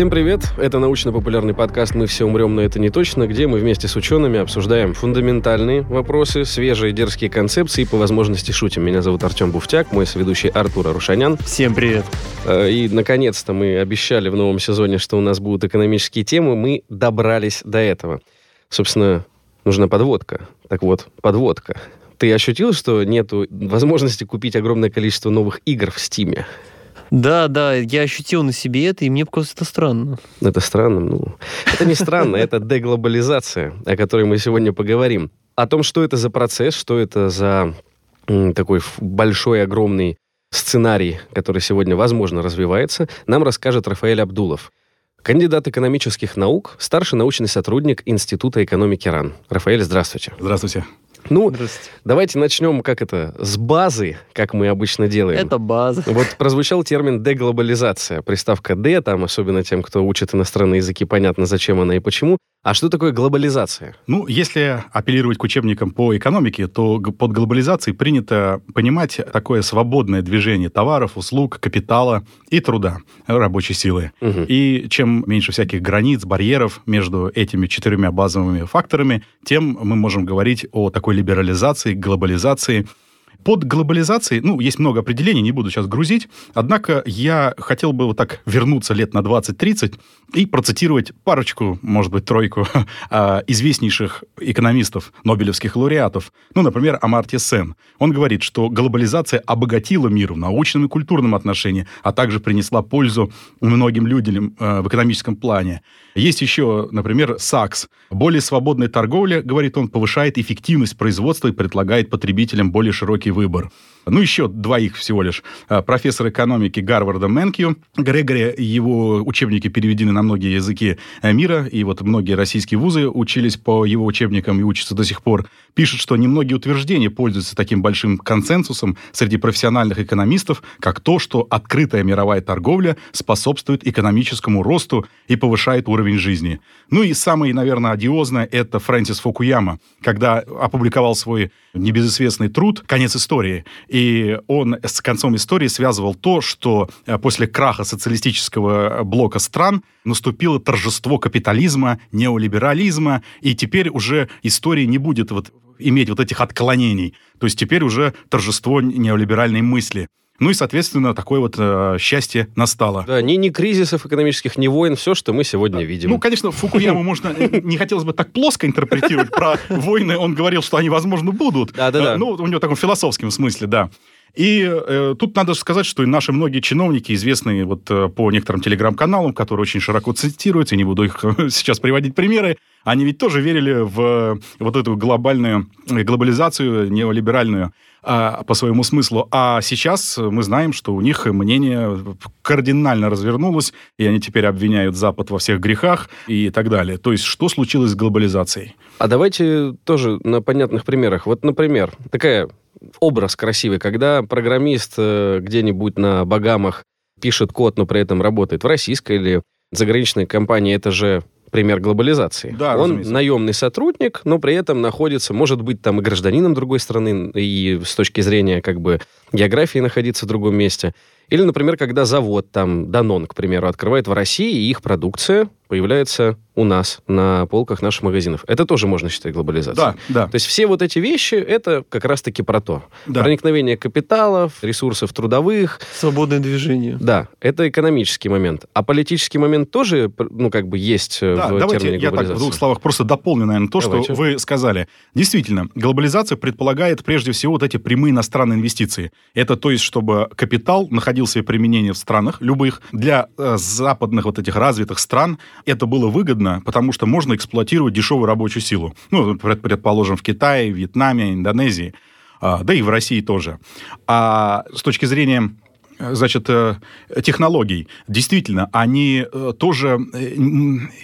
Всем привет! Это научно-популярный подкаст «Мы все умрем, но это не точно», где мы вместе с учеными обсуждаем фундаментальные вопросы, свежие дерзкие концепции и по возможности шутим. Меня зовут Артем Буфтяк, мой соведущий Артур Арушанян. Всем привет! Э, и, наконец-то, мы обещали в новом сезоне, что у нас будут экономические темы. Мы добрались до этого. Собственно, нужна подводка. Так вот, подводка. Ты ощутил, что нет возможности купить огромное количество новых игр в Стиме? Да, да, я ощутил на себе это, и мне показалось это странно. Это странно? Ну, это не странно, это деглобализация, о которой мы сегодня поговорим. О том, что это за процесс, что это за такой большой, огромный сценарий, который сегодня, возможно, развивается, нам расскажет Рафаэль Абдулов. Кандидат экономических наук, старший научный сотрудник Института экономики РАН. Рафаэль, здравствуйте. Здравствуйте. Ну, давайте начнем, как это, с базы, как мы обычно делаем. Это база. Вот прозвучал термин деглобализация. Приставка «де», там, особенно тем, кто учит иностранные языки, понятно, зачем она и почему. А что такое глобализация? Ну, если апеллировать к учебникам по экономике, то под глобализацией принято понимать такое свободное движение товаров, услуг, капитала и труда, рабочей силы. Угу. И чем меньше всяких границ, барьеров между этими четырьмя базовыми факторами, тем мы можем говорить о такой либерализации, глобализации под глобализацией, ну, есть много определений, не буду сейчас грузить, однако я хотел бы вот так вернуться лет на 20-30 и процитировать парочку, может быть, тройку а, известнейших экономистов, нобелевских лауреатов. Ну, например, Амартья Сен. Он говорит, что глобализация обогатила мир в научном и культурном отношении, а также принесла пользу многим людям э, в экономическом плане. Есть еще, например, САКС. Более свободная торговля, говорит он, повышает эффективность производства и предлагает потребителям более широкий выбор. Ну, еще двоих всего лишь. А, профессор экономики Гарварда Мэнкью. Грегори, его учебники переведены на многие языки э, мира, и вот многие российские вузы учились по его учебникам и учатся до сих пор. Пишет, что немногие утверждения пользуются таким большим консенсусом среди профессиональных экономистов, как то, что открытая мировая торговля способствует экономическому росту и повышает уровень жизни. Ну и самое, наверное, одиозное – это Фрэнсис Фукуяма, когда опубликовал свой небезызвестный труд «Конец истории». И он с концом истории связывал то, что э, после краха социалистического блока стран наступило торжество капитализма, неолиберализма, и теперь уже история не будет вот иметь вот этих отклонений. То есть теперь уже торжество неолиберальной мысли. Ну и, соответственно, такое вот э, счастье настало. Да, ни, ни кризисов экономических, ни войн, все, что мы сегодня видим. Ну, конечно, Фукуяму можно, э, не хотелось бы так плоско интерпретировать. Про войны он говорил, что они, возможно, будут. Да-да-да. Э, ну, у него в таком философском смысле, да. И э, тут надо сказать, что и наши многие чиновники, известные вот э, по некоторым телеграм-каналам, которые очень широко цитируются, я не буду их сейчас приводить примеры, они ведь тоже верили в вот эту глобальную глобализацию неолиберальную а, по своему смыслу. А сейчас мы знаем, что у них мнение кардинально развернулось, и они теперь обвиняют Запад во всех грехах и так далее. То есть что случилось с глобализацией? А давайте тоже на понятных примерах. Вот, например, такая образ красивый, когда программист э, где-нибудь на Багамах пишет код, но при этом работает в российской или заграничной компании, это же пример глобализации. Да, Он разумеется. наемный сотрудник, но при этом находится, может быть, там и гражданином другой страны, и с точки зрения как бы географии находиться в другом месте. Или, например, когда завод, там, Данон, к примеру, открывает в России, и их продукция появляется у нас на полках наших магазинов. Это тоже можно считать глобализацией. Да, да. То есть все вот эти вещи, это как раз-таки про то. Да. Проникновение капиталов, ресурсов трудовых. Свободное движение. Да, это экономический момент. А политический момент тоже, ну, как бы есть э, да, в давайте я так в двух словах просто дополню, наверное, то, давайте. что вы сказали. Действительно, глобализация предполагает прежде всего вот эти прямые иностранные инвестиции. Это то есть, чтобы капитал находил себе применение в странах любых. Для э, западных вот этих развитых стран это было выгодно, потому что можно эксплуатировать дешевую рабочую силу. Ну, предположим, в Китае, Вьетнаме, Индонезии, а, да и в России тоже. А с точки зрения значит, э, технологий, действительно, они э, тоже э,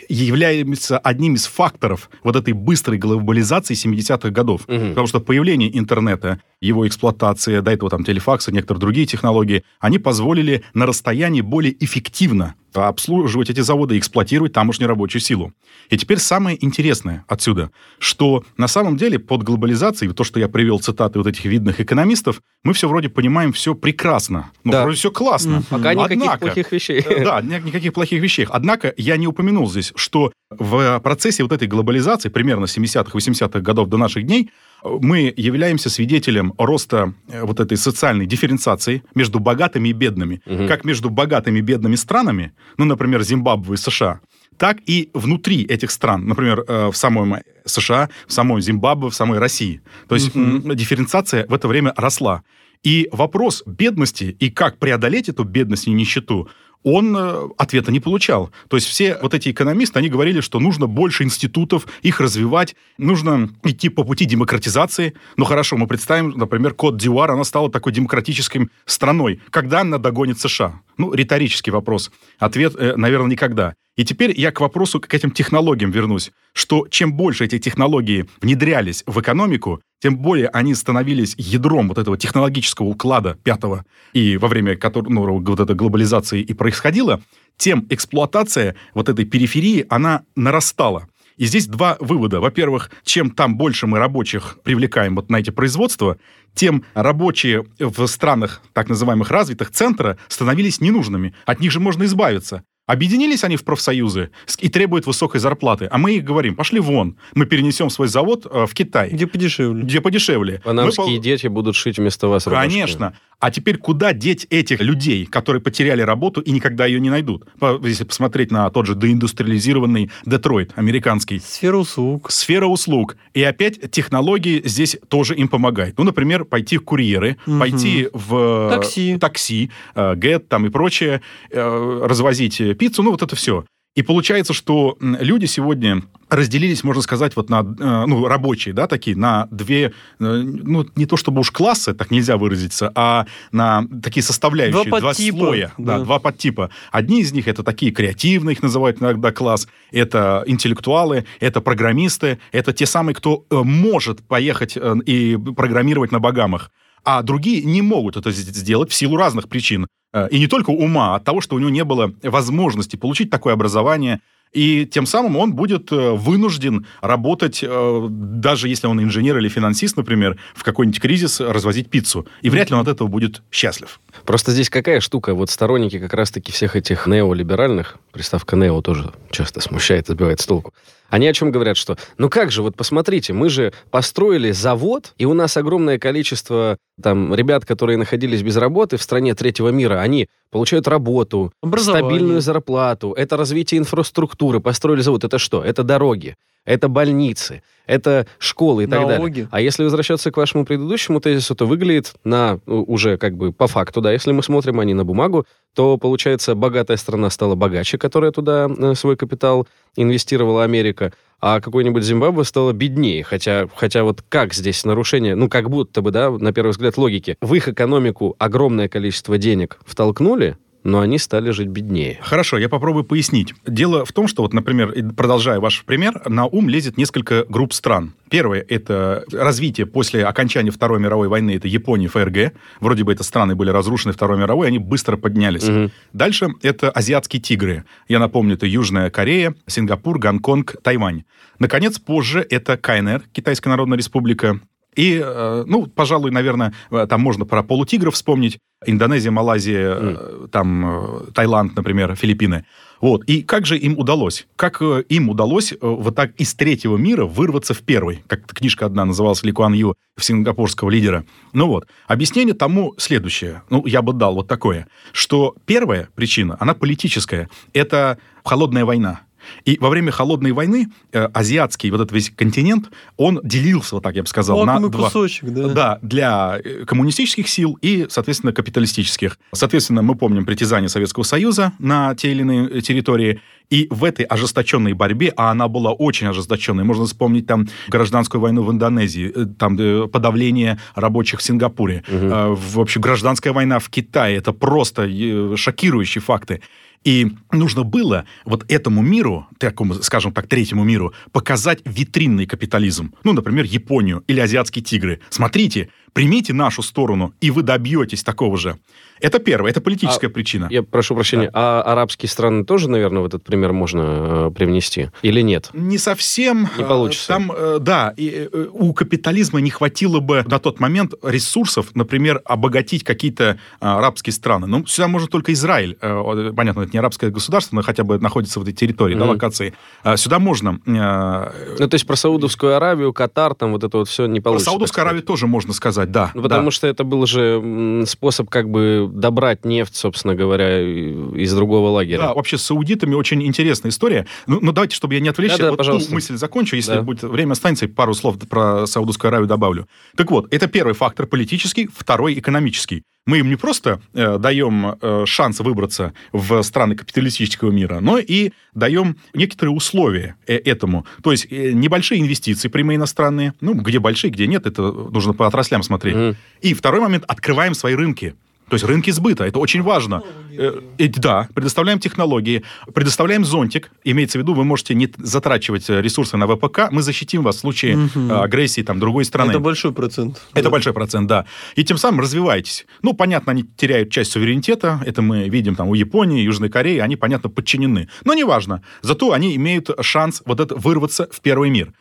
являются одним из факторов вот этой быстрой глобализации 70-х годов. Угу. Потому что появление интернета, его эксплуатация, до этого там телефакса, некоторые другие технологии, они позволили на расстоянии более эффективно обслуживать эти заводы, эксплуатировать тамошнюю рабочую силу. И теперь самое интересное отсюда, что на самом деле под глобализацией, то, что я привел цитаты вот этих видных экономистов, мы все вроде понимаем все прекрасно. Ну, да. вроде все классно. Пока Однако, никаких плохих вещей. Да, никаких плохих вещей. Однако я не упомянул здесь, что в процессе вот этой глобализации, примерно 70-х, 80-х годов до наших дней, мы являемся свидетелем роста э, вот этой социальной дифференциации между богатыми и бедными. Угу. Как между богатыми и бедными странами, ну, например, Зимбабве и США, так и внутри этих стран, например, э, в самой США, в самой Зимбабве, в самой России. То есть угу. дифференциация в это время росла. И вопрос бедности и как преодолеть эту бедность и нищету, он э, ответа не получал. То есть все вот эти экономисты, они говорили, что нужно больше институтов, их развивать, нужно идти по пути демократизации. Ну хорошо, мы представим, например, Кот Дивуар, она стала такой демократической страной. Когда она догонит США? Ну, риторический вопрос. Ответ, э, наверное, никогда. И теперь я к вопросу, к этим технологиям вернусь, что чем больше эти технологии внедрялись в экономику, тем более они становились ядром вот этого технологического уклада пятого, и во время которого ну, вот этой глобализации и происходила, тем эксплуатация вот этой периферии, она нарастала. И здесь два вывода. Во-первых, чем там больше мы рабочих привлекаем вот на эти производства, тем рабочие в странах так называемых развитых центра становились ненужными. От них же можно избавиться. Объединились они в профсоюзы и требуют высокой зарплаты. А мы их говорим, пошли вон, мы перенесем свой завод э, в Китай. Где подешевле. Где подешевле. Панамские мы... дети будут шить вместо вас рубашки. Конечно. А теперь куда деть этих людей, которые потеряли работу и никогда ее не найдут? Если посмотреть на тот же деиндустриализированный Детройт, американский. Сфера услуг. Сфера услуг. И опять технологии здесь тоже им помогают. Ну, например, пойти в курьеры, угу. пойти в такси, такси э, Get там и прочее, э, развозить пиццу, ну, вот это все. И получается, что люди сегодня разделились, можно сказать, вот на, э, ну, рабочие, да, такие, на две, э, ну, не то чтобы уж классы, так нельзя выразиться, а на такие составляющие, два, два слоя, да. да, два подтипа. Одни из них это такие креативные, их называют иногда класс, это интеллектуалы, это программисты, это те самые, кто э, может поехать и программировать на Багамах а другие не могут это сделать в силу разных причин. Э, и не только ума, а от того, что у него не было возможности получить такое образование, и тем самым он будет э, вынужден работать, э, даже если он инженер или финансист, например, в какой-нибудь кризис развозить пиццу. И вряд ли он от этого будет счастлив. Просто здесь какая штука? Вот сторонники как раз-таки всех этих неолиберальных, приставка нео тоже часто смущает, сбивает с толку, они о чем говорят, что, ну как же, вот посмотрите, мы же построили завод, и у нас огромное количество там ребят, которые находились без работы в стране третьего мира, они получают работу, стабильную зарплату, это развитие инфраструктуры, построили завод. Это что? Это дороги, это больницы, это школы и так Налоги. далее. А если возвращаться к вашему предыдущему тезису, то выглядит на уже как бы по факту, да, если мы смотрим, а не на бумагу, то, получается, богатая страна стала богаче, которая туда э, свой капитал инвестировала Америка, а какой-нибудь Зимбабве стало беднее. Хотя, хотя вот как здесь нарушение, ну, как будто бы, да, на первый взгляд, логики. В их экономику огромное количество денег втолкнули, но они стали жить беднее. Хорошо, я попробую пояснить. Дело в том, что вот, например, продолжая ваш пример, на ум лезет несколько групп стран. Первое – это развитие после окончания Второй мировой войны, это Япония, ФРГ. Вроде бы это страны были разрушены Второй мировой, они быстро поднялись. Угу. Дальше это азиатские тигры. Я напомню, это Южная Корея, Сингапур, Гонконг, Тайвань. Наконец, позже это КНР, Китайская Народная Республика, и, э, ну, пожалуй, наверное, э, там можно про полутигров вспомнить. Индонезия, Малайзия, mm. там Таиланд, например, Филиппины. Вот. И как же им удалось? Как им удалось вот так из третьего мира вырваться в первый? Как книжка одна называлась Ли Куан Ю, сингапурского лидера. Ну вот. Объяснение тому следующее. Ну, я бы дал вот такое. Что первая причина, она политическая. Это холодная война. И во время холодной войны э, азиатский вот этот весь континент, он делился, вот так я бы сказал, на два... кусочек, да. Да, для э, коммунистических сил и, соответственно, капиталистических. Соответственно, мы помним притязание Советского Союза на те или иные э, территории. И в этой ожесточенной борьбе, а она была очень ожесточенной, можно вспомнить там гражданскую войну в Индонезии, э, там подавление рабочих в Сингапуре, угу. в общем, гражданская война в Китае, это просто шокирующие факты. И нужно было вот этому миру, такому, скажем так, третьему миру, показать витринный капитализм. Ну, например, Японию или азиатские тигры. Смотрите, примите нашу сторону, и вы добьетесь такого же. Это первое, это политическая а, причина. Я прошу прощения, да. а арабские страны тоже, наверное, в этот пример можно э, привнести? Или нет? Не совсем. Не получится. Там, э, да, и, э, у капитализма не хватило бы на тот момент ресурсов, например, обогатить какие-то э, арабские страны. Ну, сюда можно только Израиль. Э, понятно, это не арабское государство, но хотя бы находится в этой территории, mm-hmm. да, локации. Э, сюда можно... Э, ну, то есть про Саудовскую Аравию, Катар, там вот это вот все не получится. Про Саудовскую Аравию тоже можно сказать, да. Ну, потому да. что это был же способ как бы добрать нефть, собственно говоря, из другого лагеря. Да, вообще с саудитами очень интересная история. Ну, ну давайте, чтобы я не отвлечься, да, да, вот пожалуйста. ту мысль закончу, если да. будет время останется, пару слов про Саудовскую Аравию добавлю. Так вот, это первый фактор политический, второй экономический. Мы им не просто э, даем э, шанс выбраться в страны капиталистического мира, но и даем некоторые условия э, этому. То есть э, небольшие инвестиции прямые иностранные, ну, где большие, где нет, это нужно по отраслям смотреть. Mm. И второй момент, открываем свои рынки. То есть рынки сбыта, это очень важно. Э, э, да, предоставляем технологии, предоставляем зонтик. Имеется в виду, вы можете не затрачивать э, ресурсы на ВПК, мы защитим вас в случае угу. агрессии там, другой страны. Это большой процент. Это да. большой процент, да. И тем самым развиваетесь. Ну, понятно, они теряют часть суверенитета, это мы видим там у Японии, Южной Кореи, они, понятно, подчинены. Но неважно. Зато они имеют шанс вот это вырваться в первый мир.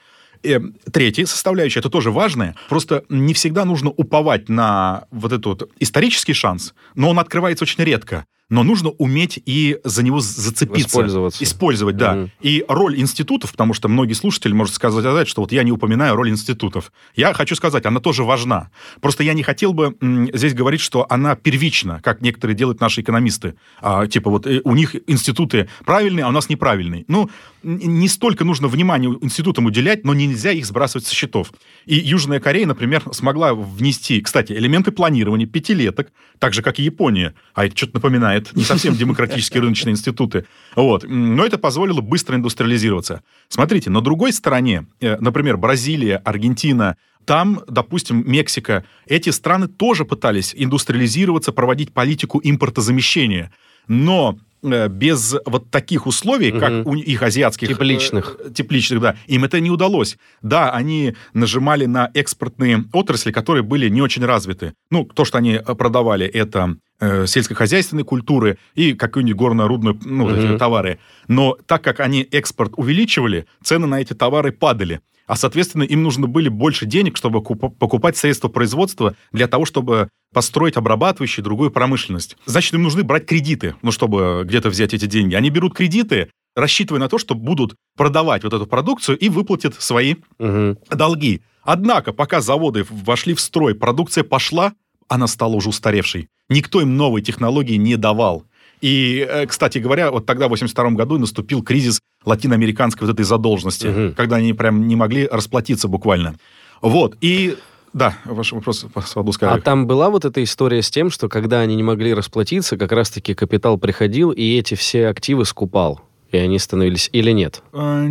И третья составляющая, это тоже важное, просто не всегда нужно уповать на вот этот вот исторический шанс, но он открывается очень редко но нужно уметь и за него зацепиться. Использоваться. Использовать, да. Угу. И роль институтов, потому что многие слушатели могут сказать, что вот я не упоминаю роль институтов. Я хочу сказать, она тоже важна. Просто я не хотел бы здесь говорить, что она первична, как некоторые делают наши экономисты. А, типа вот э, у них институты правильные, а у нас неправильные. Ну, не столько нужно внимания институтам уделять, но нельзя их сбрасывать со счетов. И Южная Корея, например, смогла внести, кстати, элементы планирования пятилеток, так же, как и Япония. А это что-то напоминает не совсем демократические рыночные институты. Вот. Но это позволило быстро индустриализироваться. Смотрите, на другой стороне, э, например, Бразилия, Аргентина, там, допустим, Мексика, эти страны тоже пытались индустриализироваться, проводить политику импортозамещения. Но без вот таких условий, угу. как у их азиатских... Тепличных. Э, тепличных, да. Им это не удалось. Да, они нажимали на экспортные отрасли, которые были не очень развиты. Ну, то, что они э, продавали, это э, сельскохозяйственные культуры и какую-нибудь горно-рудную ну, угу. товары. Но так как они экспорт увеличивали, цены на эти товары падали а, соответственно, им нужно были больше денег, чтобы покупать средства производства для того, чтобы построить обрабатывающую другую промышленность. Значит, им нужны брать кредиты, ну, чтобы где-то взять эти деньги. Они берут кредиты, рассчитывая на то, что будут продавать вот эту продукцию и выплатят свои угу. долги. Однако, пока заводы вошли в строй, продукция пошла, она стала уже устаревшей. Никто им новые технологии не давал. И, э, кстати говоря, вот тогда, в 82 году, наступил кризис латиноамериканской вот этой задолженности, угу. когда они прям не могли расплатиться буквально. Вот, и да, ваш вопрос по Саудовской А там была вот эта история с тем, что когда они не могли расплатиться, как раз-таки капитал приходил и эти все активы скупал? И они становились или нет? Э,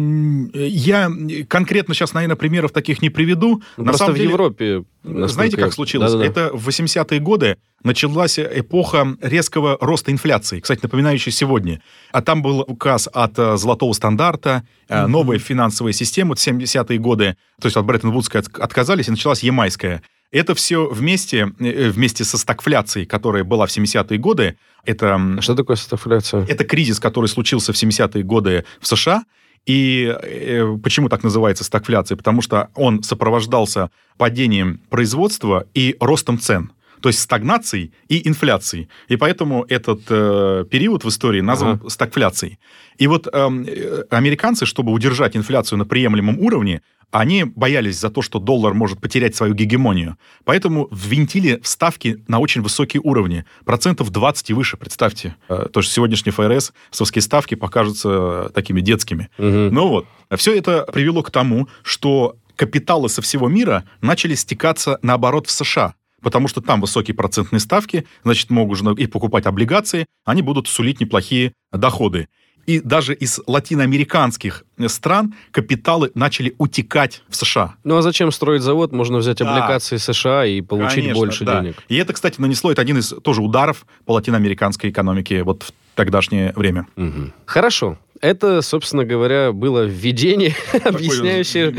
я конкретно сейчас, наверное, примеров таких не приведу. Ну, На просто самом в деле, Европе... Знаете, как случилось? Да-да-да. Это в 80-е годы началась эпоха резкого роста инфляции, кстати, напоминающая сегодня. А там был указ от э, золотого стандарта, mm-hmm. новая финансовая система, в 70-е годы, то есть от Бреттон-Вудской отказались, и началась ямайская. Это все вместе, э, вместе со стагфляцией, которая была в 70-е годы. Это, что такое стагфляция? Это кризис, который случился в 70-е годы в США. И э, почему так называется стагфляция? Потому что он сопровождался падением производства и ростом цен то есть стагнацией и инфляцией. И поэтому этот э, период в истории назван ага. стагфляцией. И вот эм, э, американцы, чтобы удержать инфляцию на приемлемом уровне, они боялись за то, что доллар может потерять свою гегемонию. Поэтому ввинтили ставки на очень высокие уровни. Процентов 20 и выше, представьте. Э, то, что сегодняшние ФРС, совские ставки покажутся такими детскими. Угу. Ну вот. Все это привело к тому, что капиталы со всего мира начали стекаться, наоборот, в США потому что там высокие процентные ставки, значит, могут и покупать облигации, они будут сулить неплохие доходы. И даже из латиноамериканских стран капиталы начали утекать в США. Ну а зачем строить завод? Можно взять облигации да. США и получить Конечно, больше да. денег. И это, кстати, нанесло это один из тоже ударов по латиноамериканской экономике вот в тогдашнее время. Угу. Хорошо. Это, собственно говоря, было введение, объясняющее,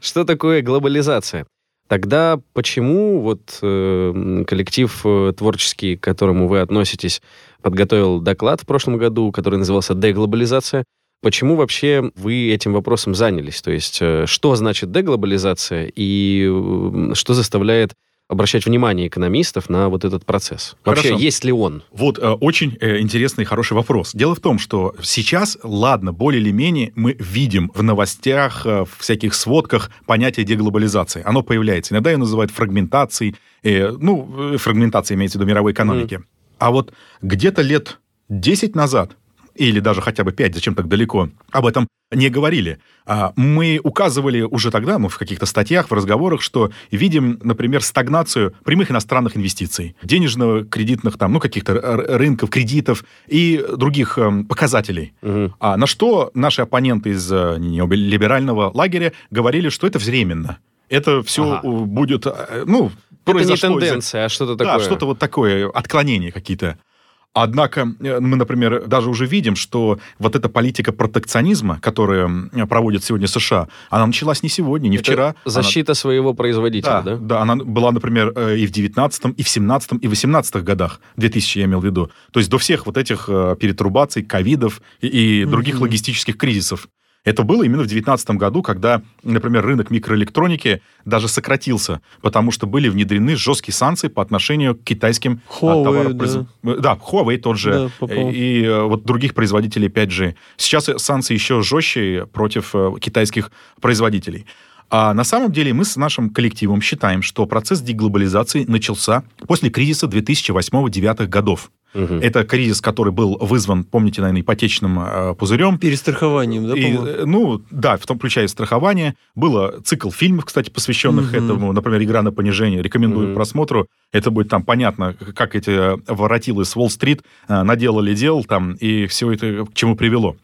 что такое глобализация. Тогда почему вот э, коллектив творческий, к которому вы относитесь, подготовил доклад в прошлом году, который назывался «Деглобализация», Почему вообще вы этим вопросом занялись? То есть, э, что значит деглобализация и э, что заставляет обращать внимание экономистов на вот этот процесс? Вообще, Хорошо. есть ли он? Вот э, очень э, интересный и хороший вопрос. Дело в том, что сейчас, ладно, более или менее мы видим в новостях, э, в всяких сводках понятие деглобализации. Оно появляется. Иногда ее называют фрагментацией. Э, ну, э, фрагментация имеется в виду мировой экономики. А вот где-то лет 10 назад или даже хотя бы 5, зачем так далеко, об этом не говорили. А Мы указывали уже тогда, ну, в каких-то статьях, в разговорах, что видим, например, стагнацию прямых иностранных инвестиций, денежно-кредитных там, ну, каких-то рынков, кредитов и других э, показателей. Угу. А на что наши оппоненты из э, либерального лагеря говорили, что это временно. Это все ага. будет, э, ну, это не тенденция, а что-то такое. Да, что-то вот такое, отклонение какие-то. Однако э, мы, например, даже уже видим, что вот эта политика протекционизма, которая проводит сегодня США, она началась не сегодня, не Это вчера. Защита она... своего производителя, да, да? Да, она была, например, э, и в 19 и в 17 и в 18 годах, 2000 я имел в виду. То есть до всех вот этих э, перетрубаций, ковидов и, и других mm-hmm. логистических кризисов. Это было именно в 2019 году, когда, например, рынок микроэлектроники даже сократился, потому что были внедрены жесткие санкции по отношению к китайским а, Huawei, товаропроизводителям. Да. да, Huawei тот же. Да, и э, вот других производителей 5G. Сейчас санкции еще жестче против э, китайских производителей. А на самом деле мы с нашим коллективом считаем, что процесс деглобализации начался после кризиса 2008-2009 годов. Угу. Это кризис, который был вызван, помните, наверное, ипотечным э, пузырем. Перестрахованием, да, и, э, Ну, да, в том включая страхование. Было цикл фильмов, кстати, посвященных угу. этому. Например, «Игра на понижение». Рекомендую угу. просмотру. Это будет там понятно, как эти воротилы с Уолл-стрит э, наделали дел там, и все это к чему привело.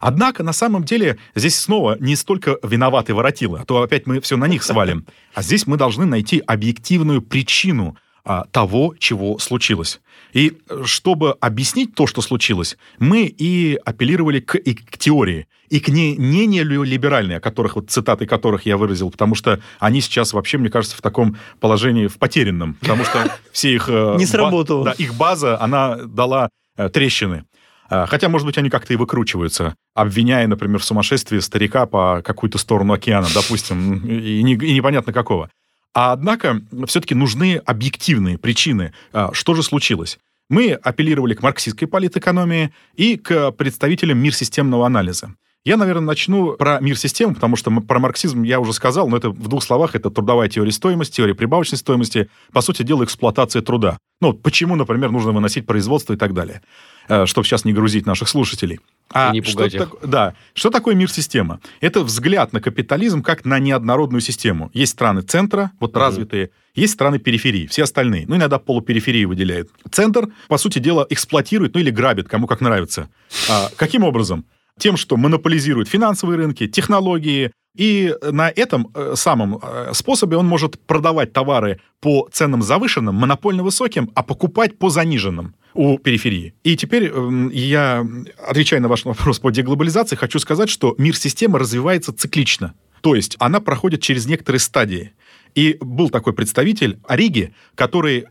Однако, на самом деле, здесь снова не столько виноваты воротилы, а то опять мы все на них свалим. А здесь мы должны найти объективную причину а, того, чего случилось. И чтобы объяснить то, что случилось, мы и апеллировали к, и к теории, и к не, не о которых, вот цитаты которых я выразил, потому что они сейчас вообще, мне кажется, в таком положении, в потерянном, потому что все их... Э, не сработало. Да, их база, она дала э, трещины. А, хотя, может быть, они как-то и выкручиваются, обвиняя, например, в сумасшествии старика по какую-то сторону океана, допустим, и, не, и непонятно какого. А однако все-таки нужны объективные причины, а, что же случилось. Мы апеллировали к марксистской политэкономии и к представителям мир системного анализа. Я, наверное, начну про мир систем, потому что про марксизм я уже сказал, но это в двух словах, это трудовая теория стоимости, теория прибавочной стоимости, по сути дела, эксплуатация труда. Ну, почему, например, нужно выносить производство и так далее, э, чтобы сейчас не грузить наших слушателей. А не что так, да, что такое мир-система? Это взгляд на капитализм как на неоднородную систему. Есть страны центра, вот mm-hmm. развитые, есть страны периферии, все остальные. Ну, иногда полупериферии выделяют. Центр, по сути дела, эксплуатирует, ну или грабит, кому как нравится. А, каким образом? Тем, что монополизирует финансовые рынки, технологии, и на этом э, самом э, способе он может продавать товары по ценам завышенным, монопольно высоким, а покупать по заниженным у периферии. И теперь эм, я, отвечая на ваш вопрос по деглобализации, хочу сказать, что мир системы развивается циклично. То есть она проходит через некоторые стадии. И был такой представитель Ориги, который э,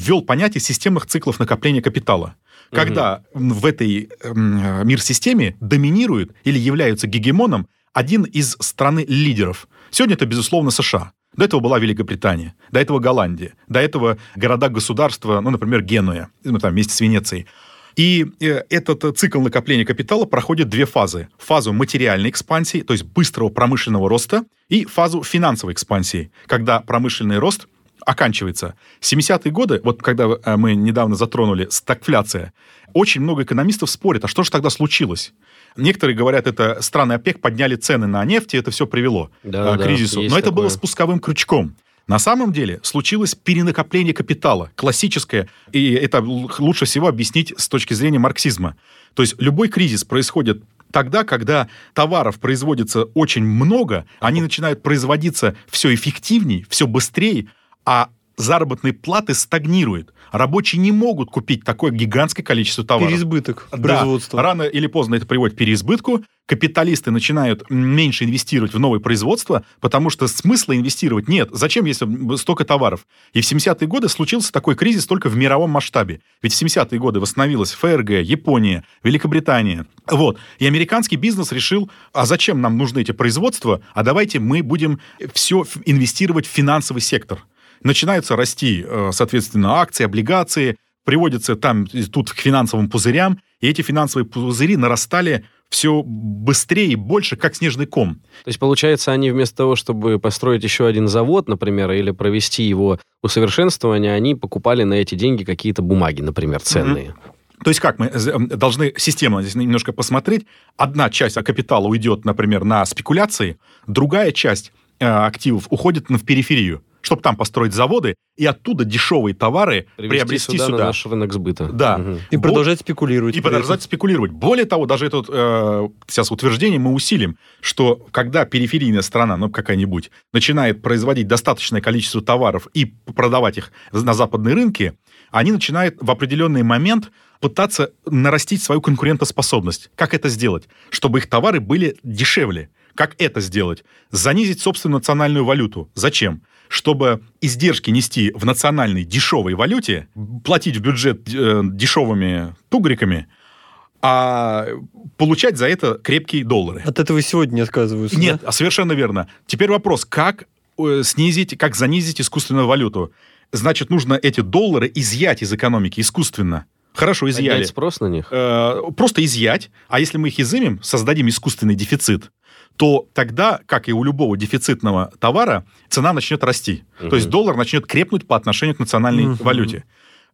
ввел понятие системных циклов накопления капитала когда в этой э, мир-системе доминирует или являются гегемоном один из страны-лидеров. Сегодня это, безусловно, США. До этого была Великобритания, до этого Голландия, до этого города-государства, ну, например, Генуя, ну, там, вместе с Венецией. И э, этот цикл накопления капитала проходит две фазы. Фазу материальной экспансии, то есть быстрого промышленного роста, и фазу финансовой экспансии, когда промышленный рост – оканчивается. 70-е годы, вот когда э, мы недавно затронули стагфляция, очень много экономистов спорят, а что же тогда случилось? Некоторые говорят, это страны ОПЕК подняли цены на нефть, и это все привело да, к кризису. Да, Но это такое. было спусковым крючком. На самом деле случилось перенакопление капитала, классическое, и это лучше всего объяснить с точки зрения марксизма. То есть любой кризис происходит тогда, когда товаров производится очень много, они начинают производиться все эффективнее, все быстрее, а заработной платы стагнирует. Рабочие не могут купить такое гигантское количество товаров. Переизбыток Да, производства. рано или поздно это приводит к переизбытку. Капиталисты начинают меньше инвестировать в новое производство, потому что смысла инвестировать нет. Зачем, если столько товаров? И в 70-е годы случился такой кризис только в мировом масштабе. Ведь в 70-е годы восстановилась ФРГ, Япония, Великобритания. Вот. И американский бизнес решил, а зачем нам нужны эти производства, а давайте мы будем все инвестировать в финансовый сектор. Начинаются расти, э, соответственно, акции, облигации, приводятся там и тут к финансовым пузырям, и эти финансовые пузыри нарастали все быстрее и больше, как снежный ком. То есть, получается, они вместо того, чтобы построить еще один завод, например, или провести его усовершенствование, они покупали на эти деньги какие-то бумаги, например, ценные. То есть как мы э, должны системно здесь немножко посмотреть. Одна часть капитала уйдет, например, на спекуляции, другая часть э, активов уходит на- в периферию, чтобы там построить заводы и оттуда дешевые товары Привести приобрести сюда, сюда. на наш рынок сбыта. Да. Мгм. И Вот. продолжать спекулировать. И при этом. продолжать спекулировать. Более того, даже это вот, э, сейчас утверждение мы усилим, что когда периферийная страна, ну какая-нибудь, начинает производить достаточное количество товаров и продавать их на западные рынки, они начинают в определенный момент пытаться нарастить свою конкурентоспособность. Как это сделать? Чтобы их товары были дешевле. Как это сделать? Занизить собственную национальную валюту. Зачем? Чтобы издержки нести в национальной дешевой валюте, платить в бюджет э, дешевыми тугриками, а получать за это крепкие доллары. От этого сегодня не отказываются. да? Нет, а совершенно верно. Теперь вопрос, как э, снизить, как занизить искусственную валюту? Значит, нужно эти доллары изъять из экономики искусственно. Хорошо, изъяли. Поднять спрос на них? Э, просто изъять. А если мы их изымем, создадим искусственный дефицит, то тогда, как и у любого дефицитного товара, цена начнет расти. То есть доллар начнет крепнуть по отношению к национальной Мгм. валюте.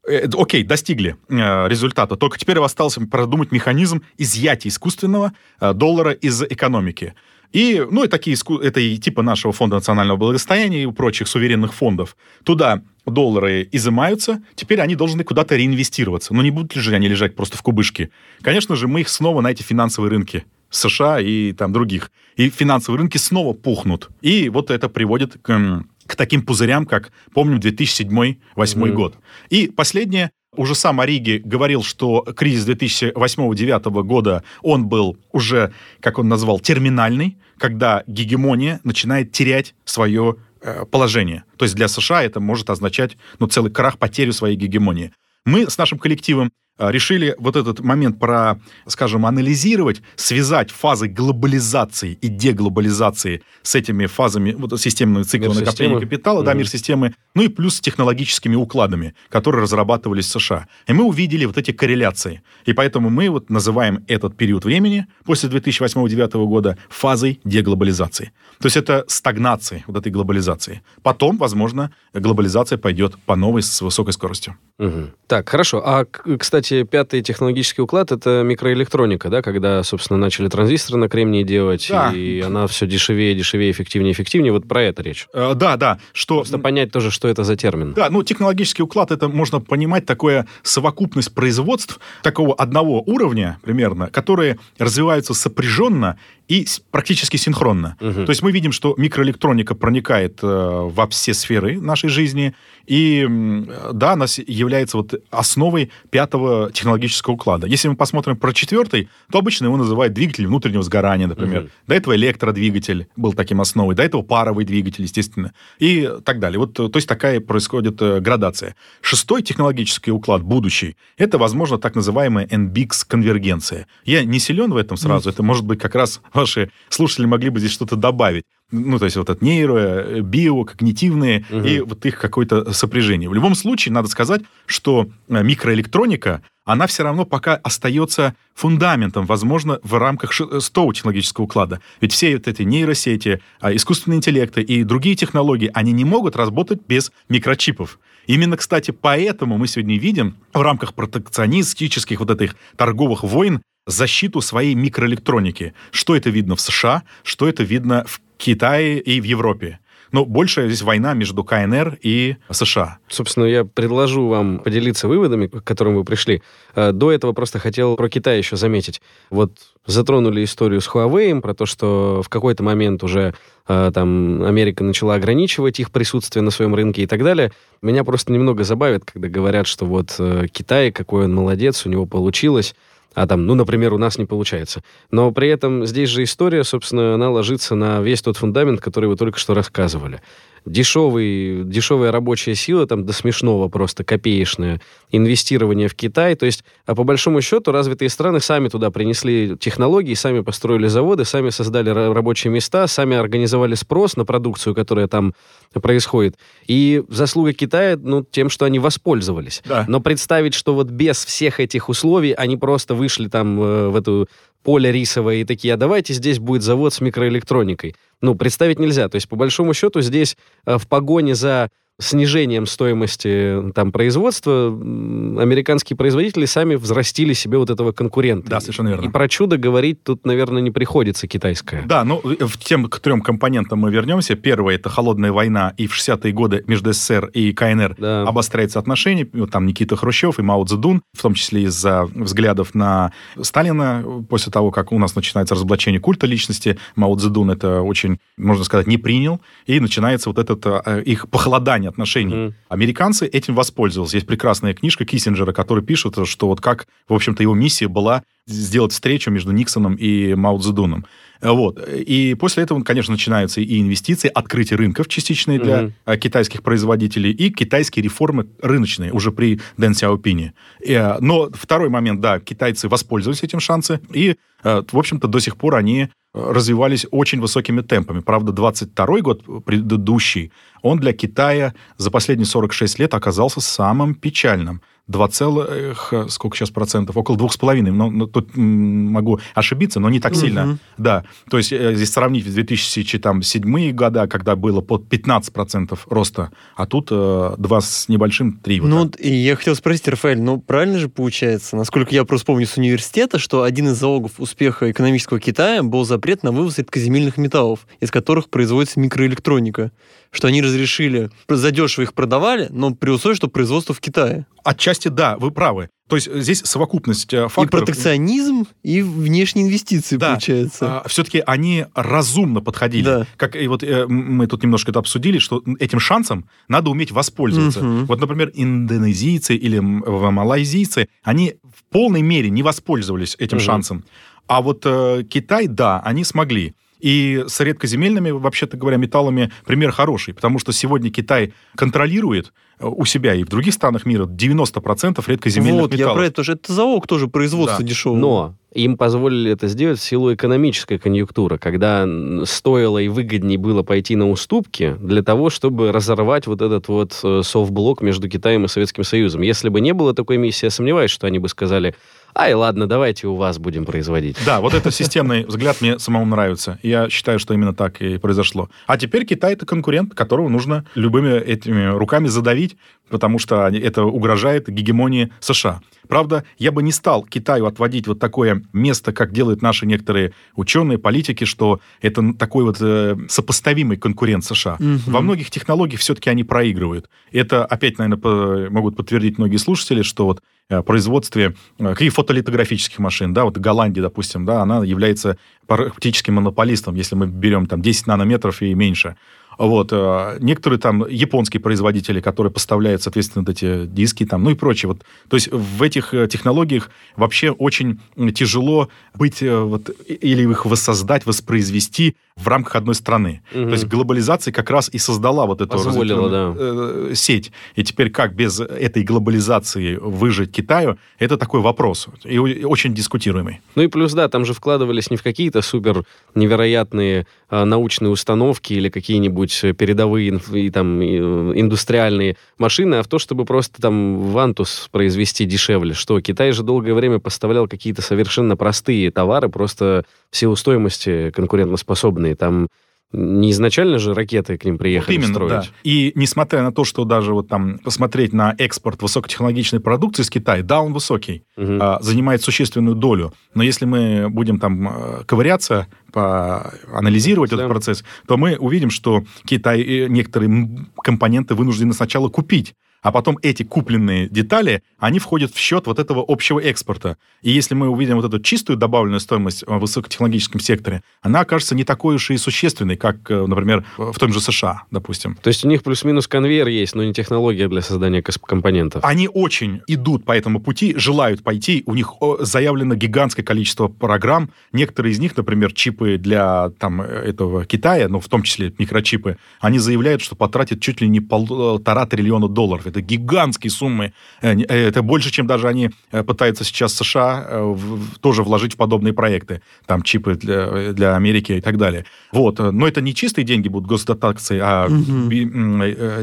Э, Окей, достигли э, результата. Только теперь остался продумать механизм изъятия искусственного э, доллара из экономики. И, ну, и такие, это и типа нашего фонда национального благосостояния и прочих суверенных фондов. Туда доллары изымаются, теперь они должны куда-то реинвестироваться. Но не будут ли же они лежать просто в кубышке? Конечно же, мы их снова на эти финансовые рынки США и там других. И финансовые рынки снова пухнут. И вот это приводит к, к таким пузырям, как, помним, 2007-2008 Мгм. год. И последнее, уже сам Ориги говорил, что кризис 2008-2009 года, он был уже, как он назвал, терминальный, когда гегемония начинает терять свое э, положение. То есть для США это может означать ну, целый крах, потерю своей гегемонии. Мы с нашим коллективом решили вот этот момент про, скажем, анализировать, связать фазы глобализации и деглобализации с этими фазами вот, системного цикла Мир накопления системы. капитала, да, Мгм. мир системы, ну и плюс с технологическими укладами, которые разрабатывались в США. И мы увидели вот эти корреляции. И поэтому мы вот называем этот период времени после 2008-2009 года фазой деглобализации. То есть это стагнации вот этой глобализации. Потом, возможно, глобализация пойдет по новой с высокой скоростью. Мгм. Так, хорошо. А, к- кстати, пятый технологический уклад — это микроэлектроника, да, когда, собственно, начали транзисторы на кремнии делать, Да. и она все дешевее, дешевее, эффективнее, эффективнее. Вот про это речь. Э, да, да, что... Просто понять тоже, что это за термин. Да, ну, технологический уклад, это можно понимать такое совокупность производств такого одного уровня примерно, которые развиваются сопряженно и практически синхронно. Мгм. То есть мы видим, что микроэлектроника проникает э, во все сферы нашей жизни, и м, да, она является вот основой пятого технологического уклада. Если мы посмотрим про четвертый, то обычно его называют двигатель внутреннего сгорания, например. Мгм. До этого электродвигатель был таким основой, до этого паровый двигатель, естественно, и так далее. Вот, э, то есть такая происходит э, градация. Шестой технологический уклад, будущий, это, возможно, так называемая NBIX-конвергенция. Я не силен в этом сразу, это, может быть, как раз ваши слушатели могли бы здесь что-то добавить. Ну, то есть вот это нейро, э, био, когнитивные, Мгм. и вот их какое-то сопряжение. В любом случае, надо сказать, что э, микроэлектроника, она все равно пока остается фундаментом, возможно, в рамках шестого технологического уклада. Ведь все вот эти нейросети, а, искусственные интеллекты и другие технологии, они не могут работать без микрочипов. Именно, кстати, поэтому мы сегодня видим в рамках протекционистических вот этих торговых войн защиту своей микроэлектроники. Что это видно в США, что это видно в Китае и в Европе. Но больше здесь война между КНР и США. Собственно, я предложу вам поделиться выводами, к которым вы пришли. Э, до этого просто хотел про Китай еще заметить. Вот затронули историю с Huawei, про то, что в какой-то момент уже э, там Америка начала ограничивать их присутствие на своем рынке и так далее. Меня просто немного забавит, когда говорят, что вот э, Китай, какой он молодец, у него получилось а там, ну, например, у нас не получается. Но при этом здесь же история, собственно, она ложится на весь тот фундамент, который вы только что рассказывали дешевый, дешевая рабочая сила, там до смешного просто, копеечная, инвестирование в Китай. То есть, а по большому счету, развитые страны сами туда принесли технологии, сами построили заводы, сами создали рабочие места, сами организовали спрос на продукцию, которая там происходит. И заслуга Китая, ну, тем, что они воспользовались. Да. Но представить, что вот без всех этих условий они просто вышли там э, в эту поле рисовое и такие, а давайте здесь будет завод с микроэлектроникой. Ну, представить нельзя. То есть, по большому счету, здесь э, в погоне за снижением стоимости там, производства американские производители сами взрастили себе вот этого конкурента. Да, совершенно верно. И про чудо говорить тут, наверное, не приходится китайское. Да, ну, в тем к трем компонентам мы вернемся. Первое — это холодная война, и в 60-е годы между СССР и КНР да. обостряются отношения. Вот там Никита Хрущев и Мао Цзэдун, в том числе из-за взглядов на Сталина, после того, как у нас начинается разоблачение культа личности, Мао Цзэдун это очень, можно сказать, не принял, и начинается вот это э, их похолодание формирования отношений. Mm. Американцы этим воспользовались. Есть прекрасная книжка Киссинджера, который пишет, что вот как, в общем-то, его миссия была сделать встречу между Никсоном и Мао Цзэдуном. Вот. И после этого, конечно, начинаются и инвестиции, открытие рынков частичные для mm-hmm. китайских производителей и китайские реформы рыночные уже при Дэн Сяопине. Э, но второй момент, да, китайцы воспользовались этим шансом, и, э, в общем-то, до сих пор они развивались очень высокими темпами. Правда, 22 год предыдущий, он для Китая за последние 46 лет оказался самым печальным. 2, целых, сколько сейчас процентов? Около 2,5. Но, но тут могу ошибиться, но не так угу. сильно. Да. То есть, э, здесь сравнить с 2007 года, когда было под 15% роста, а тут э, 2 с небольшим 3. Вот ну, и я хотел спросить, Рафаэль, ну, правильно же получается, насколько я просто помню с университета, что один из залогов успеха экономического Китая был запрет на вывоз редкоземельных металлов, из которых производится микроэлектроника что они разрешили, задешево их продавали, но при условии, что производство в Китае. Отчасти да, вы правы. То есть здесь совокупность э, факторов. И протекционизм, и внешние инвестиции, да. получается. А, все-таки они разумно подходили. Да. Как и вот э, мы тут немножко это обсудили, что этим шансом надо уметь воспользоваться. Угу. Вот, например, индонезийцы или малайзийцы, они в полной мере не воспользовались этим угу. шансом. А вот э, Китай, да, они смогли. И с редкоземельными, вообще-то говоря, металлами пример хороший, потому что сегодня Китай контролирует э, у себя и в других странах мира 90% редкоземельных вот, металлов. Вот, я про это тоже. Это залог тоже производства да. дешевого. Но им позволили это сделать в силу экономической конъюнктуры, когда стоило и выгоднее было пойти на уступки для того, чтобы разорвать вот этот вот э, софт-блок между Китаем и Советским Союзом. Если бы не было такой миссии, я сомневаюсь, что они бы сказали, ай, ладно, давайте у вас будем производить. Да, вот этот системный взгляд мне самому нравится. Я считаю, что именно так и произошло. А теперь Китай это конкурент, которого нужно любыми этими руками задавить, потому что это угрожает гегемонии США. Правда, я бы не стал Китаю отводить вот такое место, как делают наши некоторые ученые, политики, что это такой вот э, сопоставимый конкурент США. Угу. Во многих технологиях все-таки они проигрывают. Это опять, наверное, по, могут подтвердить многие слушатели, что вот э, производстве э, каких фотолитографических машин, да, вот Голландия, допустим, да, она является практически монополистом, если мы берем там 10 нанометров и меньше. Вот. Э, некоторые там японские производители, которые поставляют, соответственно, эти диски там, ну и прочее. Вот. То есть в этих э, технологиях вообще очень тяжело быть э, вот, или их воссоздать, воспроизвести в рамках одной страны. Угу. То есть глобализация как раз и создала вот эту Позволила, да. э, сеть. И теперь как без этой глобализации выжить Китаю, это такой вопрос. И очень дискутируемый. Ну и плюс, да, там же вкладывались не в какие-то супер невероятные а, научные установки или какие-нибудь передовые и, там, индустриальные машины, а в то, чтобы просто там вантус произвести дешевле. Что Китай же долгое время поставлял какие-то совершенно простые товары, просто силу стоимости конкурентоспособные. Там Не изначально же ракеты к ним приехали вот именно, строить. Да. И несмотря на то, что даже вот там посмотреть на экспорт высокотехнологичной продукции из Китая, да, он высокий, угу. а, занимает существенную долю. Но если мы будем там э, ковыряться, анализировать да. этот процесс, то мы увидим, что Китай некоторые компоненты вынуждены сначала купить а потом эти купленные детали, они входят в счет вот этого общего экспорта. И если мы увидим вот эту чистую добавленную стоимость в высокотехнологическом секторе, она окажется не такой уж и существенной, как, э, например, в том же США, допустим. То есть у них плюс-минус конвейер есть, но не технология для создания компонентов. Они очень идут по этому пути, желают пойти. У них заявлено гигантское количество программ. Некоторые из них, например, чипы для там, этого Китая, ну, в том числе микрочипы, они заявляют, что потратят чуть ли не полтора триллиона долларов это гигантские суммы. Э, э, это больше, чем даже они э, пытаются сейчас США тоже вложить в подобные проекты. Там чипы для, для Америки и так далее. Вот. Но это не чистые деньги будут госдотации, а угу. би,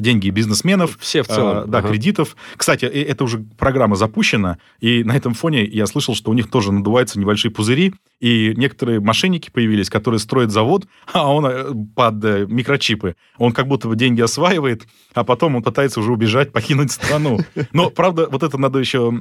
деньги бизнесменов. Все в целом. Да, ага. кредитов. Кстати, это уже программа запущена, и на этом фоне я слышал, что у них тоже надуваются небольшие пузыри, и некоторые мошенники появились, которые строят завод, а он под микрочипы. Он как будто бы деньги осваивает, а потом он пытается уже убежать, покинуть страну. Но, правда, вот это надо еще,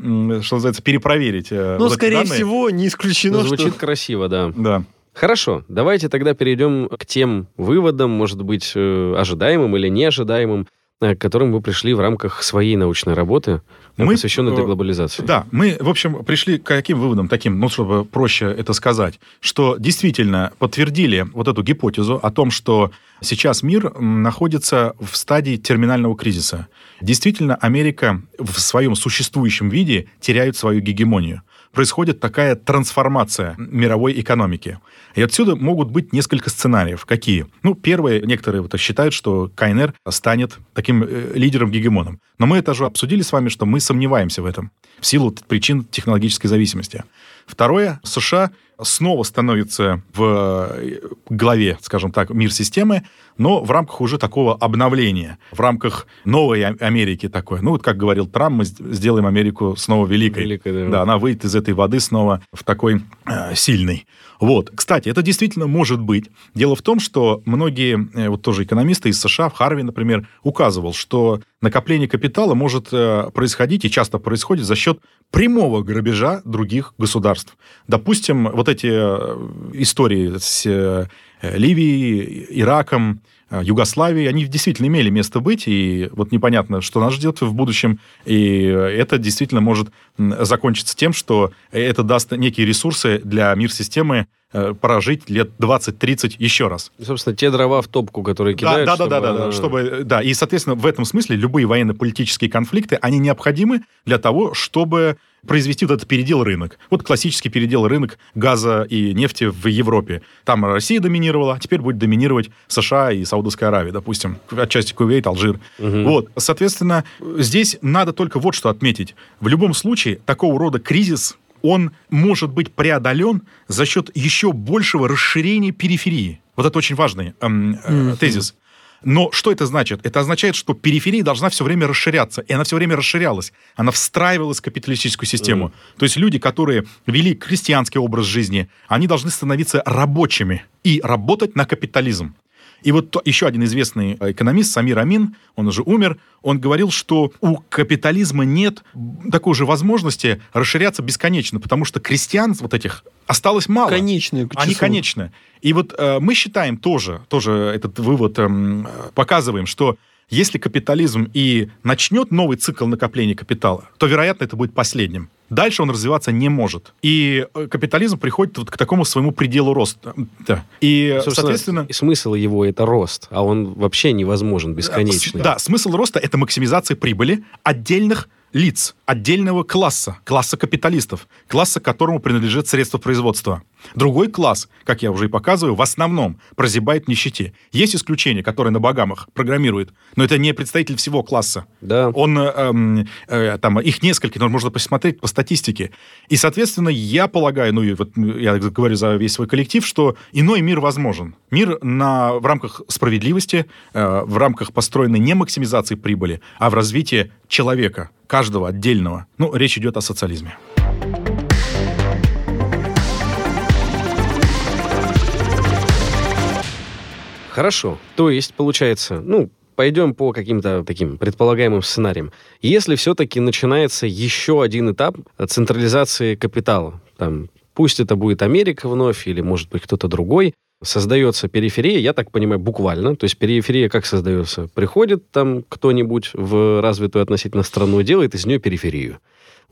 что называется, перепроверить. Э, ну, вот скорее всего, не исключено, ну, Звучит что... красиво, да. Да. Хорошо, давайте тогда перейдем к тем выводам, может быть, э, ожидаемым или неожидаемым, к которым вы пришли в рамках своей научной работы, мы, посвященной деглобализации. Да, мы, в общем, пришли к каким выводам таким, ну, чтобы проще это сказать, что действительно подтвердили вот эту гипотезу о том, что сейчас мир находится в стадии терминального кризиса. Действительно, Америка в своем существующем виде теряет свою гегемонию происходит такая трансформация мировой экономики. И отсюда могут быть несколько сценариев. Какие? Ну, первые, некоторые вот считают, что КНР станет таким э, лидером-гегемоном. Но мы это же обсудили с вами, что мы сомневаемся в этом в силу причин технологической зависимости. Второе, США снова становится в э, главе, скажем так, мир-системы, но в рамках уже такого обновления, в рамках новой Америки такой. Ну, вот как говорил Трамп, мы сделаем Америку снова великой. великой да. да, она выйдет из этой воды снова в такой э, сильный. Вот. Кстати, это действительно может быть. Дело в том, что многие, э, вот тоже экономисты из США, в Харви, например, указывал, что накопление капитала может э, происходить и часто происходит за счет прямого грабежа других государств. Допустим, вот эти э, истории с Ливией, Ираком, Югославии, они действительно имели место быть, и вот непонятно, что нас ждет в будущем, и это действительно может закончиться тем, что это даст некие ресурсы для мир-системы э, прожить лет 20-30 еще раз. И, собственно, те дрова в топку, которые кидают, да, да, да, да, да, чтобы, да, и, соответственно, в этом смысле любые военно-политические конфликты, они необходимы для того, чтобы произвести вот этот передел рынок. Вот классический передел рынок газа и нефти в Европе. Там Россия доминировала, а теперь будет доминировать США и Саудовская Аравия, допустим, отчасти Кувейт, Алжир. Угу. Вот, соответственно, здесь надо только вот что отметить. В любом случае, такого рода кризис он может быть преодолен за счет еще большего расширения периферии. Вот это очень важный эм, э, тезис. Но что это значит? Это означает, что периферия должна все время расширяться. И она все время расширялась. Она встраивалась в капиталистическую систему. Mm. То есть люди, которые вели крестьянский образ жизни, они должны становиться рабочими и работать на капитализм. И вот еще один известный экономист, Самир Амин, он уже умер, он говорил, что у капитализма нет такой же возможности расширяться бесконечно, потому что крестьян вот этих осталось мало. Конечные. Они конечные. И вот э, мы считаем тоже, тоже этот вывод э, показываем, что если капитализм и начнет новый цикл накопления капитала, то, вероятно, это будет последним. Дальше он развиваться не может. И э, капитализм приходит вот к такому своему пределу роста. Да. И, соответственно... И смысл его — это рост, а он вообще невозможен бесконечный. Да, смысл роста — это максимизация прибыли отдельных лиц отдельного класса, класса капиталистов, класса, которому принадлежит средства производства. Другой класс, как я уже и показываю, в основном прозябает в нищете. Есть исключения, которые на Багамах программируют, но это не представитель всего класса. Да. Он, э, э, там, их несколько, но можно посмотреть по статистике. И, соответственно, я полагаю, ну, и вот я говорю за весь свой коллектив, что иной мир возможен. Мир на, в рамках справедливости, э, в рамках построенной не максимизации прибыли, а в развитии человека, каждого отдельного. Ну, речь идет о социализме. Хорошо. То есть, получается, ну, пойдем по каким-то таким предполагаемым сценариям. Если все-таки начинается еще один этап централизации капитала, там, пусть это будет Америка вновь или, может быть, кто-то другой, создается периферия, я так понимаю, буквально. То есть периферия как создается? Приходит там кто-нибудь в развитую относительно страну делает из нее периферию.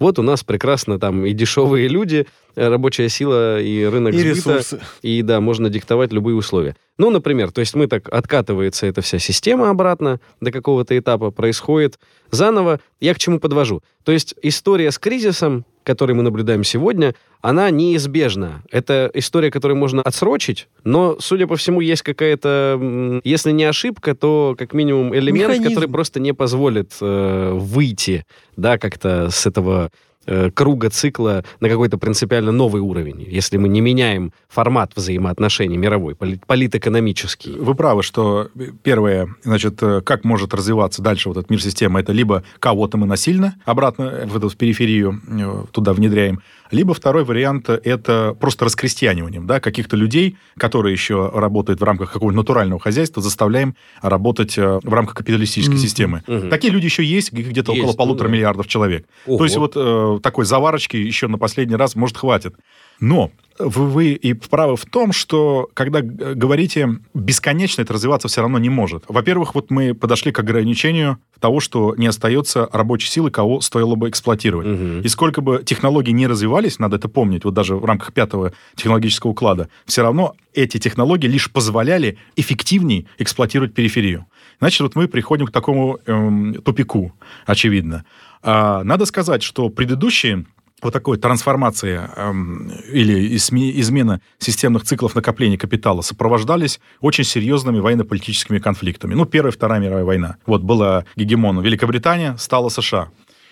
Вот у нас прекрасно там и дешевые люди, э, рабочая сила и рынок И сбыта. ресурсы. И да, можно диктовать любые условия. Ну, например, то есть мы так, откатывается эта вся система обратно до какого-то этапа, происходит заново. Я к чему подвожу? То есть история с кризисом, который мы наблюдаем сегодня, она неизбежна. Это история, которую можно отсрочить, но, судя по всему, есть какая-то, если не ошибка, то как минимум элемент, Механизм. который просто не позволит э, выйти, да, как-то с этого э, круга цикла на какой-то принципиально новый уровень, если мы не меняем формат взаимоотношений мировой, поли- политэкономический. Вы правы, что первое, значит, э, как может развиваться дальше вот этот мир системы, это либо кого-то мы насильно обратно в эту периферию э, туда внедряем, либо второй вариант – это просто раскрестьяниванием, да, каких-то людей, которые еще работают в рамках какого-то натурального хозяйства, заставляем работать э, в рамках капиталистической Мгм. системы. Мгм. Такие люди еще есть, их где-то Есть, около ну полутора да. миллиардов человек. Ого. То есть вот э, такой заварочки еще на последний раз, может, хватит. Но вы, и правы в том, что когда говорите, бесконечно это развиваться все равно не может. Во-первых, вот мы подошли к ограничению того, что не остается рабочей силы, кого стоило бы эксплуатировать. Мгм. И сколько бы технологий не развивались, надо это помнить, вот даже в рамках пятого технологического уклада, все равно эти технологии лишь позволяли эффективнее эксплуатировать периферию. Значит, вот мы приходим к такому эм, тупику, очевидно. А, надо сказать, что предыдущие вот такой трансформации эм, или изме- измена системных циклов накопления капитала сопровождались очень серьезными военно-политическими конфликтами. Ну, Первая и Вторая мировая война. Вот была гегемоном Великобритания, стала США.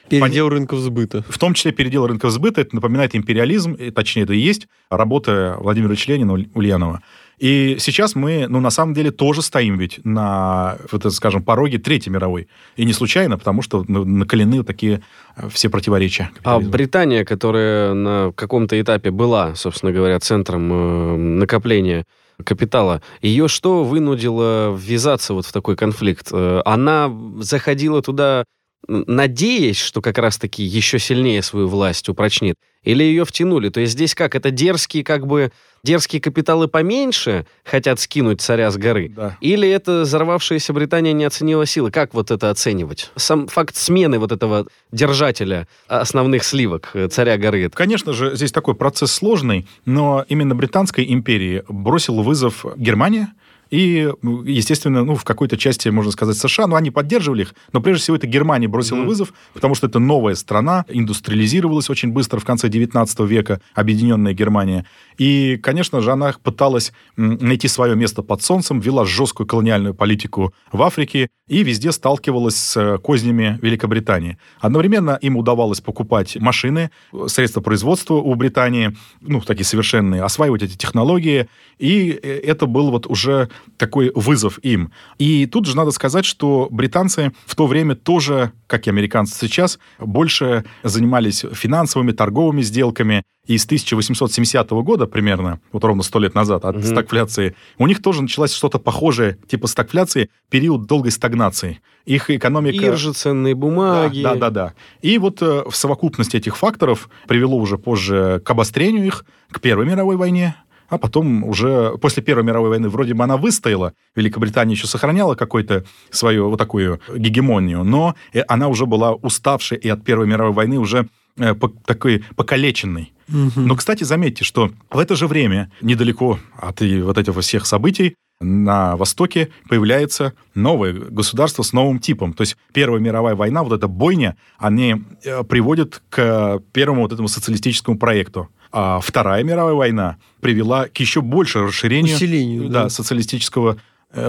Передел рынков сбыта. В том числе передел рынков сбыта, это напоминает империализм, и, точнее, это и есть работа Владимира Ильича Ленина, Уль- Ульянова. И сейчас мы, ну, на самом деле, тоже стоим ведь на, вот, это, скажем, пороге Третьей мировой. И не случайно, потому что ну, накалены такие э, все противоречия. А. Британия, которая на каком-то этапе была, собственно говоря, центром э, накопления капитала, ее что вынудило ввязаться вот в такой конфликт? Э, Она заходила туда, надеясь, что как раз-таки еще сильнее свою власть упрочнит? Или ее втянули? То есть здесь как? Это дерзкие, как бы, дерзкие капиталы поменьше хотят скинуть царя с горы? Да. Или это взорвавшаяся Британия не оценила силы? Как вот это оценивать? Сам факт смены вот этого держателя основных сливок, э, царя горы. Конечно же, здесь такой процесс сложный, но именно Британской империи бросил вызов Германия, и, естественно, ну, в какой-то части, можно сказать, США, но они поддерживали их, но прежде всего это Германия бросила Мгм. вызов, потому что это новая страна, индустриализировалась очень быстро в конце 19 века, объединенная Германия. И, конечно же, она пыталась найти свое место под солнцем, вела жесткую колониальную политику в Африке и везде сталкивалась с э, кознями Великобритании. Одновременно им удавалось покупать машины, средства производства у Британии, ну, такие совершенные, осваивать эти технологии, и э, это был вот уже такой вызов им. И тут же надо сказать, что британцы в то время тоже, как и американцы сейчас, больше занимались финансовыми, торговыми сделками, и с 1870 года примерно, вот ровно сто лет назад, от Мгм. стагфляции, у них тоже началось что-то похожее, типа стагфляции, период долгой стагнации. Их экономика... Биржи, ценные бумаги. Да, да, да. И вот э, в совокупности этих факторов привело уже позже к обострению их, к Первой мировой войне, а потом уже после Первой мировой войны вроде бы она выстояла, Великобритания еще сохраняла какую-то свою вот такую гегемонию, но она уже была уставшей и от Первой мировой войны уже э, такой покалеченной. Но, кстати, заметьте, что в это же время, недалеко от вот этих всех событий, на Востоке появляется новое государство с новым типом. То есть Первая мировая война, вот эта бойня, они э, приводят к первому вот этому социалистическому проекту. А Вторая мировая война привела к еще большему расширению Усилению, да, да. социалистического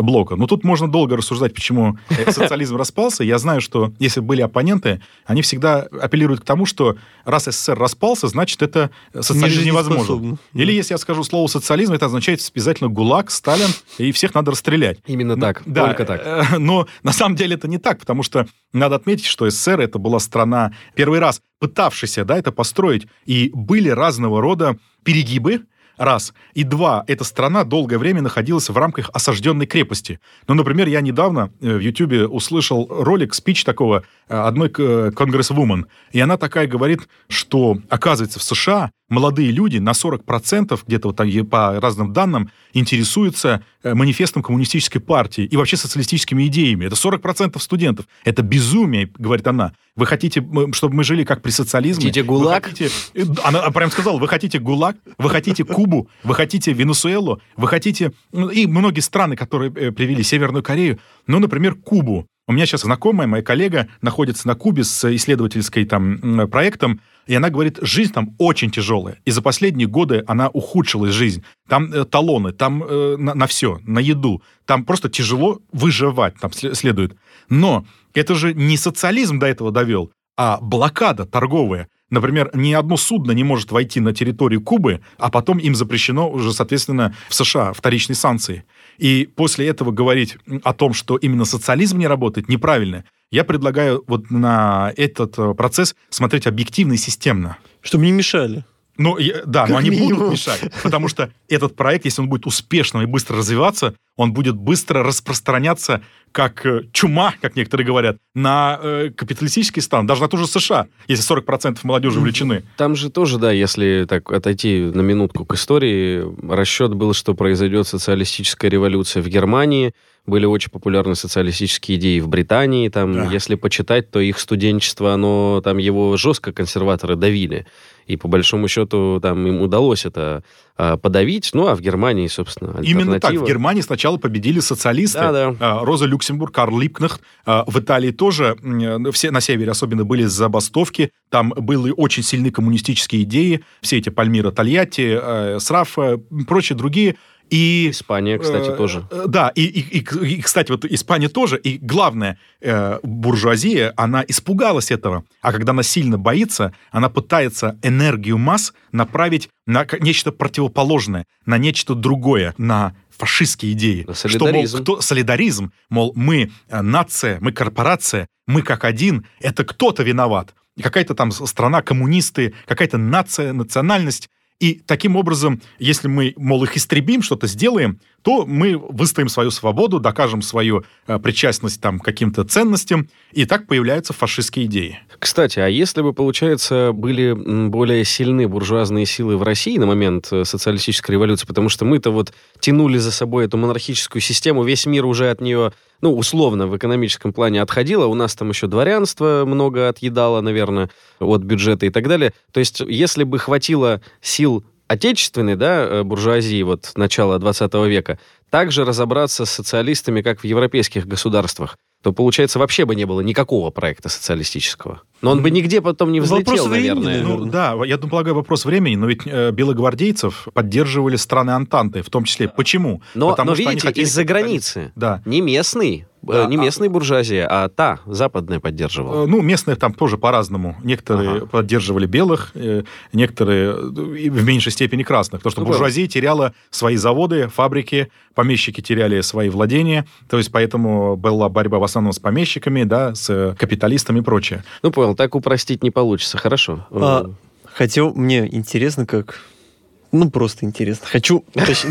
блока. Но тут можно долго рассуждать, почему э, социализм распался. Я знаю, что если были оппоненты, они всегда апеллируют к тому, что раз СССР распался, значит, это э, социализм невозможен. Нежизнеспособно. Или если я скажу слово социализм, это означает обязательно ГУЛАГ, Сталин, и всех надо расстрелять. Именно так, да, только так. э, Но на самом деле это не так, потому что надо отметить, что СССР это была страна, первый раз пытавшаяся да, это построить, и были разного рода перегибы, Раз. И два. Эта страна долгое время находилась в рамках осажденной крепости. Ну, например, я недавно э, в Ютьюбе услышал ролик, спич такого э, одной конгрессвумен. И она такая говорит, что, оказывается, в США молодые люди на 40% где-то вот там по разным данным интересуются э, манифестом коммунистической партии и вообще социалистическими идеями. Это 40% студентов. Это безумие, говорит она. Вы хотите, чтобы мы жили как при социализме? Хотите ГУЛАГ? Хотите... Э, она прям сказала, вы хотите ГУЛАГ, вы хотите Кубу, вы хотите Венесуэлу, вы хотите... Ну, и многие страны, которые э, привели Северную Корею, ну, например, Кубу. У меня сейчас знакомая, моя коллега, находится на Кубе с исследовательской там проектом, и она говорит, жизнь там очень тяжелая. И за последние годы она ухудшилась жизнь. Там э, талоны, там э, на, на все, на еду. Там просто тяжело выживать там следует. Но это же не социализм до этого довел, а блокада торговая. Например, ни одно судно не может войти на территорию Кубы, а потом им запрещено уже, соответственно, в США вторичные санкции. И после этого говорить о том, что именно социализм не работает, неправильно. Я предлагаю вот на этот э, процесс смотреть объективно и системно. Чтобы не мешали. Ну, да, как но они минимум. будут мешать, потому что этот проект, если он будет успешным и быстро развиваться, он будет быстро распространяться как э, чума, как некоторые говорят, на э, капиталистический стран, даже на ту же США, если 40% молодежи увлечены. Там же тоже, да, если так отойти на минутку к истории, расчет был, что произойдет социалистическая революция в Германии, были очень популярны социалистические идеи в Британии. Там, да. если почитать, то их студенчество, оно там его жестко консерваторы давили. И по большому счету там им удалось это а, подавить. Ну, а в Германии, собственно, Именно так. В Германии сначала победили социалисты. Да, да. А, Роза Люксембург, Карл Липкнехт. А, в Италии тоже, все на севере особенно, были забастовки. Там были очень сильные коммунистические идеи. Все эти Пальмира Тольятти, э, Срафа, прочие другие – и, Испания, кстати, э, тоже. Э, да, и, и, и, и, кстати, вот Испания тоже. И главное, э, буржуазия, она испугалась этого. А когда она сильно боится, она пытается энергию масс направить на нечто противоположное, на нечто другое, на фашистские идеи. На солидаризм. Что, мол, кто, солидаризм, мол, мы э, нация, мы корпорация, мы как один, это кто-то виноват. Какая-то там страна, коммунисты, какая-то нация, национальность и таким образом, если мы, мол, их истребим, что-то сделаем, то мы выстоим свою свободу, докажем свою э, причастность там, к каким-то ценностям, и так появляются фашистские идеи. Кстати, а если бы, получается, были более сильны буржуазные силы в России на момент э, социалистической революции, потому что мы-то вот тянули за собой эту монархическую систему, весь мир уже от нее ну, условно, в экономическом плане отходило. У нас там еще дворянство много отъедало, наверное, от бюджета и так далее. То есть, если бы хватило сил отечественной, да, э, буржуазии вот начала 20 века, также разобраться с социалистами, как в европейских государствах, то, получается, вообще бы не было никакого проекта социалистического. Но он бы нигде потом не взлетел, вопрос наверное. Ну, да, я полагаю, вопрос времени, но ведь э, белогвардейцев поддерживали страны Антанты, в том числе. Почему? Но, Потому но видите, из-за границы. Да. Не местный, да, не местная а... буржуазия, а та, западная поддерживала. Э, ну, местные там тоже по-разному. Некоторые ага. поддерживали белых, э, некоторые э, в меньшей степени красных. Потому что ну, буржуазия было. теряла свои заводы, фабрики, помещики теряли свои владения. То есть поэтому была борьба в основном с помещиками, да, с капиталистами и прочее. Ну, понял, так упростить не получится. Хорошо. А, хотел, мне интересно, как ну, просто интересно. Хочу...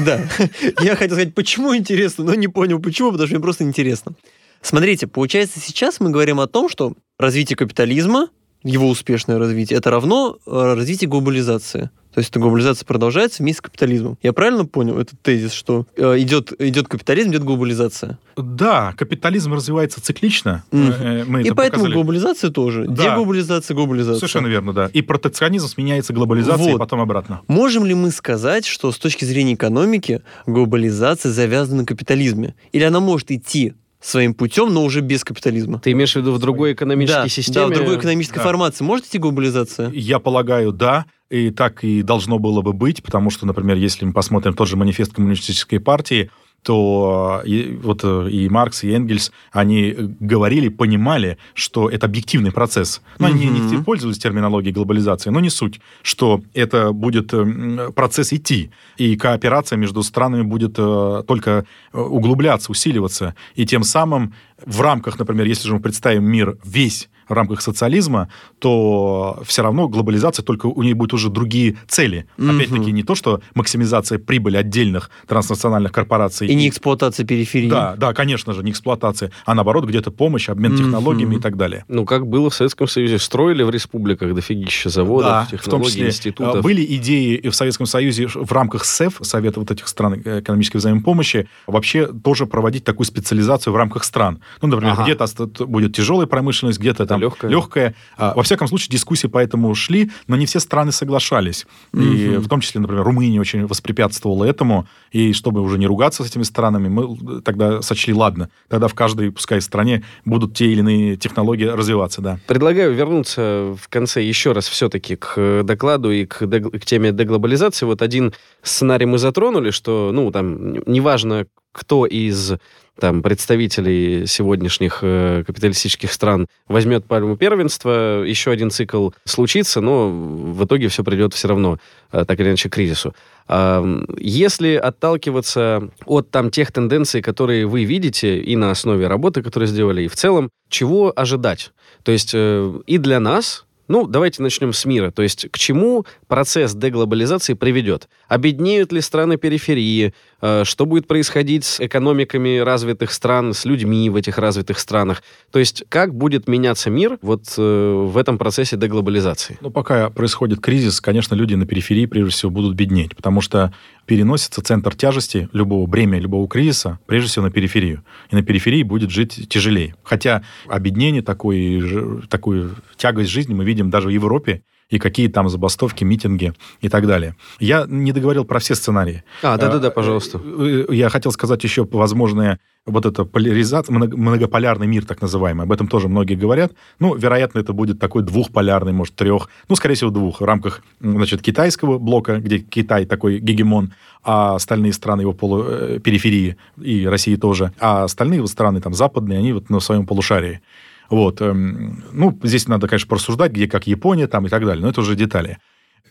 Да. Я хотел сказать, почему интересно, но не понял, почему, потому что мне просто интересно. Смотрите, получается, сейчас мы говорим о том, что развитие капитализма, его успешное развитие, это равно э, развитию глобализации. То есть эта глобализация продолжается вместе с капитализмом. Я правильно понял этот тезис, что э, идет, идет капитализм, идет глобализация? Да, капитализм развивается циклично. Mm. Мы и поэтому показали. глобализация тоже. Да. Деглобализация, глобализация. Совершенно верно, да. И протекционизм сменяется глобализацией, вот. и потом обратно. Можем ли мы сказать, что с точки зрения экономики глобализация завязана на капитализме? Или она может идти своим путем, но уже без капитализма. Ты имеешь в виду в другой экономической да, системе? Да, в другой экономической да. формации. Может идти глобализация? Я полагаю, да. И так и должно было бы быть, потому что, например, если мы посмотрим тот же манифест коммунистической партии, то и, вот э, и Маркс, и Энгельс, они говорили, понимали, что это объективный процесс. Но mm-hmm. они не пользовались терминологией глобализации, но не суть, что это будет э, процесс идти, и кооперация между странами будет э, только углубляться, усиливаться, и тем самым в рамках, например, если же мы представим мир весь в рамках социализма, то все равно глобализация, только у нее будут уже другие цели. Mm-hmm. Опять-таки, не то, что максимизация прибыли отдельных транснациональных корпораций. И, и не эксплуатация периферии. Да, да, конечно же, не эксплуатация, а наоборот, где-то помощь, обмен mm-hmm. технологиями и так далее. Ну, как было в Советском Союзе, строили в республиках дофигища заводов, да, технологий, в том числе, институтов. А, были идеи в Советском Союзе в рамках СЭФ, Совета вот этих стран э, экономической взаимопомощи, вообще тоже проводить такую специализацию в рамках стран. Ну, например, ага. где-то будет тяжелая промышленность, где-то там легкая. легкая. А, во всяком случае, дискуссии по этому шли, но не все страны соглашались. Угу. И в том числе, например, Румыния очень воспрепятствовала этому. И чтобы уже не ругаться с этими странами, мы тогда сочли, ладно, тогда в каждой, пускай, стране будут те или иные технологии развиваться, да. Предлагаю вернуться в конце еще раз все-таки к докладу и к, к теме деглобализации. Вот один сценарий мы затронули, что, ну, там, неважно, кто из там, представителей сегодняшних э, капиталистических стран возьмет пальму первенства, еще один цикл случится, но в итоге все придет все равно, э, так или иначе, к кризису. Э, если отталкиваться от там, тех тенденций, которые вы видите и на основе работы, которую сделали, и в целом, чего ожидать? То есть э, и для нас, ну, давайте начнем с мира. То есть к чему процесс деглобализации приведет? Обеднеют ли страны периферии? Э, что будет происходить с экономиками развитых стран, с людьми в этих развитых странах? То есть как будет меняться мир вот э, в этом процессе деглобализации? Ну, пока происходит кризис, конечно, люди на периферии прежде всего будут беднеть, потому что переносится центр тяжести любого бремя, любого кризиса, прежде всего на периферию. И на периферии будет жить тяжелее. Хотя обеднение, такой, такую тягость жизни мы видим даже в Европе, и какие там забастовки, митинги и так далее. Я не договорил про все сценарии. А, да-да-да, пожалуйста. Э, э, я хотел сказать еще возможные вот это поляризация, многополярный мир, так называемый, об этом тоже многие говорят. Ну, вероятно, это будет такой двухполярный, может, трех, ну, скорее всего, двух, в рамках, значит, китайского блока, где Китай такой гегемон, а остальные страны его полупериферии, э, и России тоже, а остальные вот страны, там, западные, они вот на своем полушарии. Вот. Эм, ну, здесь надо, конечно, порассуждать, где как Япония там и так далее, но это уже детали.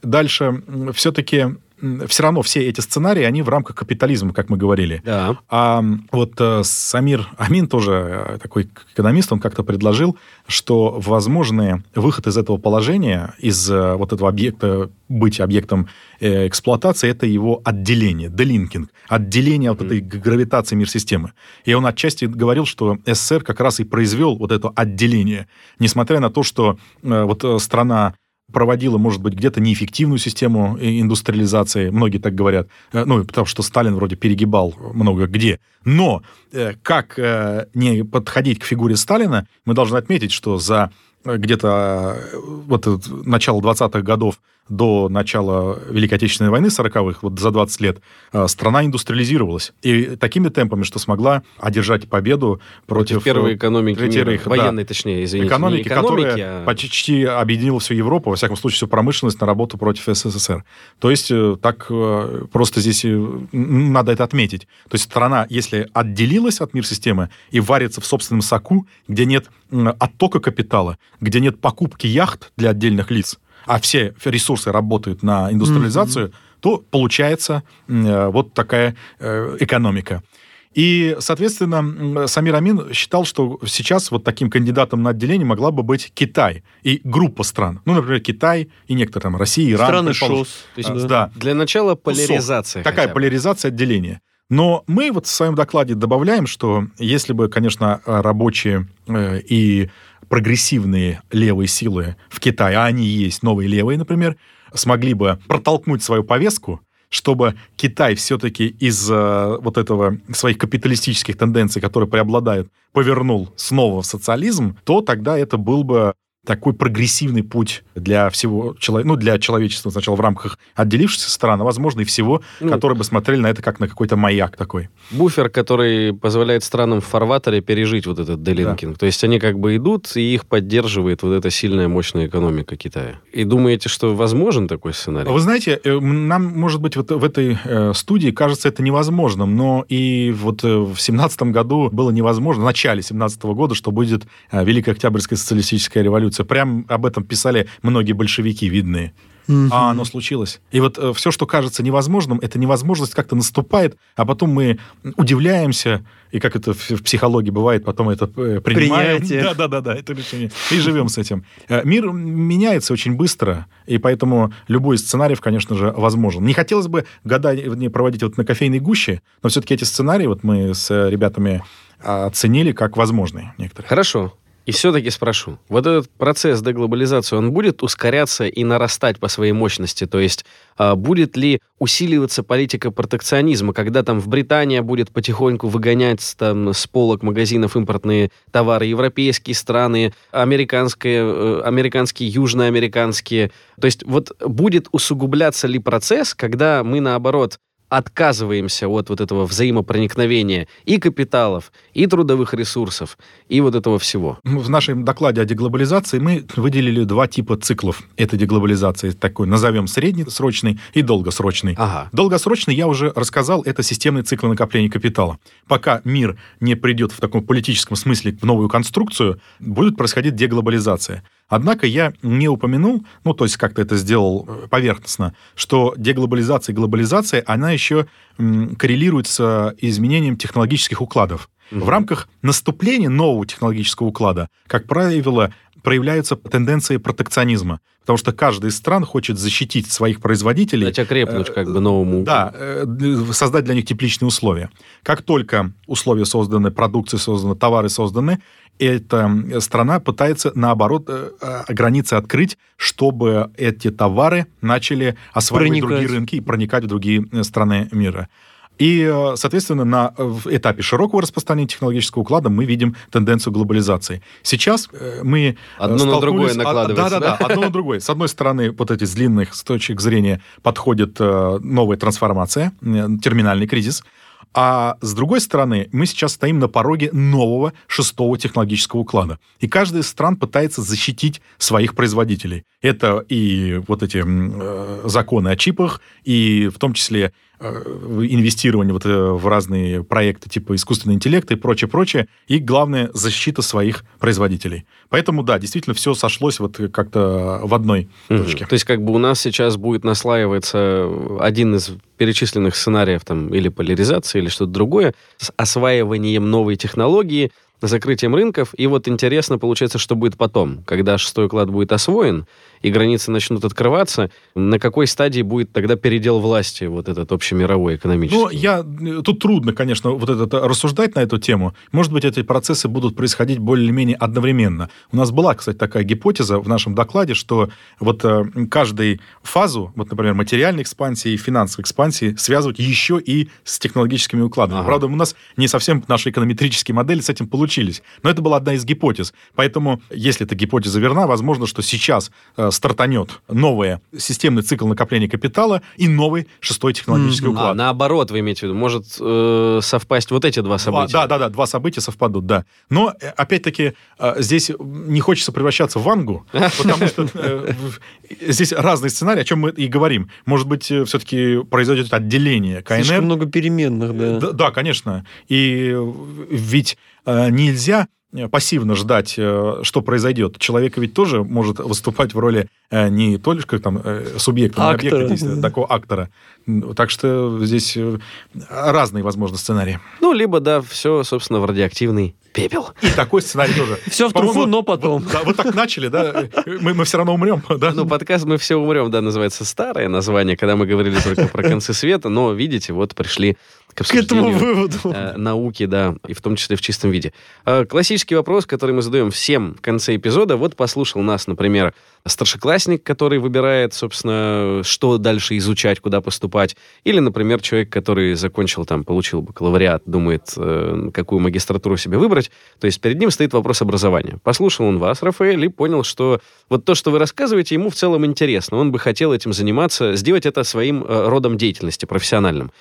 Дальше все-таки все равно все эти сценарии, они в рамках капитализма, как мы говорили. Да. А вот э, Самир Амин, тоже э, такой экономист, он как-то предложил, что возможный выход из этого положения, из э, вот этого объекта, быть объектом э, эксплуатации, это его отделение, делинкинг, отделение от mm. этой гравитации мир-системы. И он отчасти говорил, что СССР как раз и произвел вот это отделение, несмотря на то, что э, вот э, страна проводила, может быть, где-то неэффективную систему индустриализации, многие так говорят, э, ну, потому что Сталин вроде перегибал много где. Но э, как э, не подходить к фигуре Сталина, мы должны отметить, что за где-то вот начало 20-х годов до начала Великой Отечественной войны 40-х, вот за 20 лет, э, страна индустриализировалась. И такими темпами, что смогла одержать победу против... против первой экономики мира, их, военной, да, точнее, извините. Экономики, экономики которая а... почти объединила всю Европу, во всяком случае, всю промышленность на работу против СССР. То есть э, так э, просто здесь надо это отметить. То есть страна, если отделилась от мир-системы и варится в собственном соку, где нет оттока капитала, где нет покупки яхт для отдельных лиц, а все ресурсы работают на индустриализацию, mm-hmm. то получается э, вот такая э, экономика. И, соответственно, Самир Амин считал, что сейчас вот таким кандидатом на отделение могла бы быть Китай и группа стран. Ну, например, Китай и некоторые там Россия, Иран. Страны ШОС. То есть, а, да. Для начала поляризация. Такая поляризация отделения. Но мы вот в своем докладе добавляем, что если бы, конечно, рабочие э, и прогрессивные левые силы в Китае, а они есть, новые левые, например, смогли бы протолкнуть свою повестку, чтобы Китай все-таки из э, вот этого своих капиталистических тенденций, которые преобладают, повернул снова в социализм, то тогда это был бы такой прогрессивный путь для всего человека, ну, для человечества сначала в рамках отделившихся стран, а, возможно, и всего, ну, которые бы смотрели на это как на какой-то маяк такой. Буфер, который позволяет странам в фарватере пережить вот этот делинкинг. Да. То есть они как бы идут, и их поддерживает вот эта сильная, мощная экономика Китая. И думаете, что возможен такой сценарий? Вы знаете, э, нам, может быть, вот в этой э, студии кажется это невозможным, но и вот э, в семнадцатом году было невозможно, в начале семнадцатого года, что будет Великая Октябрьская социалистическая революция. Прям об этом писали многие большевики видные. угу. а оно случилось. И вот э, все, что кажется невозможным, эта невозможность как-то наступает, а потом мы удивляемся, и как это в, в психологии бывает, потом это э, принимаем. Да-да-да, это решение. И живем с этим. Э, мир меняется очень быстро, и поэтому любой из сценариев, конечно же, возможен. Не хотелось бы года не проводить вот на кофейной гуще, но все-таки эти сценарии вот мы с ребятами оценили как возможные некоторые. Хорошо. И все-таки спрошу, вот этот процесс деглобализации, он будет ускоряться и нарастать по своей мощности? То есть а, будет ли усиливаться политика протекционизма, когда там в Британии будет потихоньку выгонять там, с полок магазинов импортные товары, европейские страны, американские, э, американские, южноамериканские? То есть вот будет усугубляться ли процесс, когда мы, наоборот, отказываемся от вот этого взаимопроникновения и капиталов, и трудовых ресурсов, и вот этого всего. В нашем докладе о деглобализации мы выделили два типа циклов этой деглобализации. Такой, назовем среднесрочный и долгосрочный. Ага. Долгосрочный, я уже рассказал, это системный цикл накопления капитала. Пока мир не придет в таком политическом смысле в новую конструкцию, будет происходить деглобализация. Однако я не упомянул, ну, то есть как-то это сделал э, поверхностно, что деглобализация и глобализация, она еще коррелирует с изменением технологических укладов. В рамках наступления нового технологического уклада, как правило, проявляются тенденции протекционизма, потому что каждая из стран хочет защитить своих производителей. Дать окрепнуть как бы новому. Да, э, создать для них тепличные условия. Как только условия созданы, продукция создана, товары созданы, эта страна пытается, наоборот, э, э, границы открыть, чтобы эти товары начали осваивать проникать. другие рынки и проникать в другие страны мира. И, э, соответственно, на этапе широкого распространения технологического уклада мы видим тенденцию глобализации. Сейчас э, мы э, Одно на другое накладывается. Да-да-да, одно на другое. С одной стороны, вот эти с длинных с точек зрения подходит новая трансформация, терминальный кризис. А с другой стороны, мы сейчас стоим на пороге нового шестого технологического уклада. И каждая из стран пытается защитить своих производителей. Это и вот эти э, законы о чипах, и в том числе инвестирование вот э, в разные проекты типа искусственного интеллекта и прочее, прочее, и, главное, защита своих производителей. Поэтому, да, действительно, все сошлось вот как-то в одной угу. точке. То есть, как бы у нас сейчас будет наслаиваться один из перечисленных сценариев там или поляризации, или что-то другое, с осваиванием новой технологии, закрытием рынков. И вот интересно получается, что будет потом, когда шестой уклад будет освоен, и границы начнут открываться, на какой стадии будет тогда передел власти, вот этот общемировой экономический? Ну, я... Тут трудно, конечно, вот этот рассуждать на эту тему. Может быть, эти процессы будут происходить более-менее одновременно. У нас была, кстати, такая гипотеза в нашем докладе, что вот э, каждую фазу, вот, например, материальной экспансии и финансовой экспансии связывать еще и с технологическими укладами. Ага. Правда, у нас не совсем наши эконометрические модели с этим получились. Но это была одна из гипотез. Поэтому, если эта гипотеза верна, возможно, что сейчас э, стартанет новый системный цикл накопления капитала и новый шестой технологический mm-hmm. уклад. А, наоборот, вы имеете в виду, может э, совпасть вот эти два события? Два, да, да, да, два события совпадут, да. Но, э, опять-таки, э, здесь не хочется превращаться в вангу, потому что э, здесь разные сценарии, о чем мы и говорим. Может быть, все-таки произойдет отделение КНР. Слишком много переменных, да. Да, конечно. И ведь нельзя Э, пассивно ждать, э, что произойдет. Человек ведь тоже может выступать в роли э, не только там субъекта, но объекта действия, такого актора. Так что здесь разные, возможно, сценарии. Ну, либо, да, все, собственно, в радиоактивный пепел. И такой сценарий тоже. Все в труху, но потом. Вот, да, вот так начали, да? Мы, мы все равно умрем, да? Ну, подкаст «Мы все умрем», да, называется старое название, когда мы говорили только про концы света, но, видите, вот пришли к к этому выводу. Э, науки, да, и в том числе в чистом виде. Э, классический вопрос, который мы задаем всем в конце эпизода. Вот послушал нас, например, старшеклассник, который выбирает, собственно, что дальше изучать, куда поступать. Или, например, человек, который закончил там, получил бакалавриат, думает, э, какую магистратуру себе выбрать. То есть перед ним стоит вопрос образования. Послушал он вас, Рафаэль, и понял, что вот то, что вы рассказываете, ему в целом интересно. Он бы хотел этим заниматься, сделать это своим родом деятельности, профессиональным.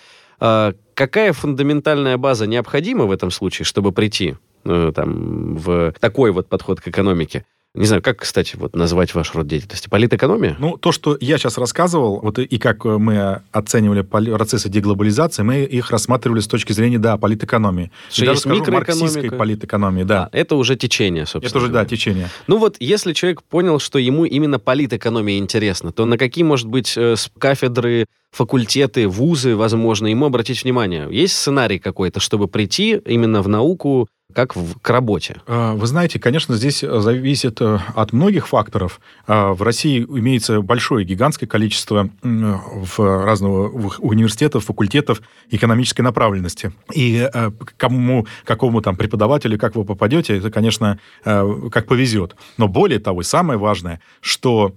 Э, какая фундаментальная база необходима в этом случае, чтобы прийти э, там, в такой вот подход к экономике? Не знаю, как, кстати, вот назвать ваш род деятельности? Политэкономия? Ну, то, что я сейчас рассказывал, вот и, как мы оценивали процессы деглобализации, мы их рассматривали с точки зрения, да, политэкономии. Что и даже, скажу, марксистской политэкономии, да. А, это уже течение, собственно. Это уже, да, течение. Ну вот, если человек понял, что ему именно политэкономия интересна, то на какие, может быть, э, кафедры, факультеты, вузы, возможно, ему обратить внимание? Есть сценарий какой-то, чтобы прийти именно в науку как в- к работе? А, Вы знаете, конечно, здесь э, зависит э, от многих факторов. А, В России имеется большое, гигантское количество в разного университетов, факультетов экономической направленности. И э, кому, какому там преподавателю, как вы попадете, это, конечно, как повезет. Но более того, и самое важное, что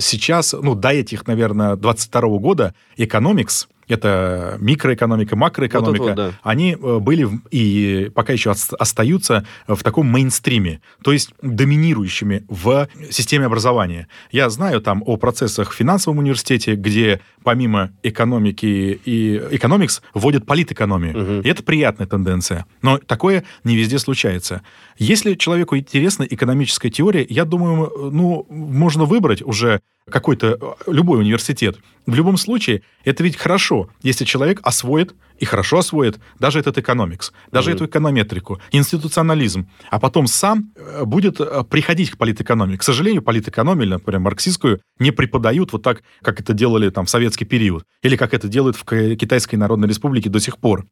сейчас, ну, до этих, наверное, 22 года экономикс, это микроэкономика, макроэкономика, Вот вот, да. они э, были в- и пока еще ос- остаются в таком мейнстриме, то есть доминирующими в системе образования. Я знаю там о процессах в финансовом университете, где помимо экономики и экономикс вводят политэкономию. Мгм. И это приятная тенденция. Но такое не везде случается. Если человеку интересна экономическая теория, я думаю, ну, можно выбрать уже какой-то, э, любой университет. В любом случае, это ведь хорошо, если человек освоит и хорошо освоит даже этот экономикс, даже Мгм. эту эконометрику, институционализм, а потом сам э, будет э, приходить к политэкономии. К сожалению, политэкономию, например, марксистскую, не преподают вот так, как это делали там в советский период, или как это делают в Китайской Народной Республике до сих пор.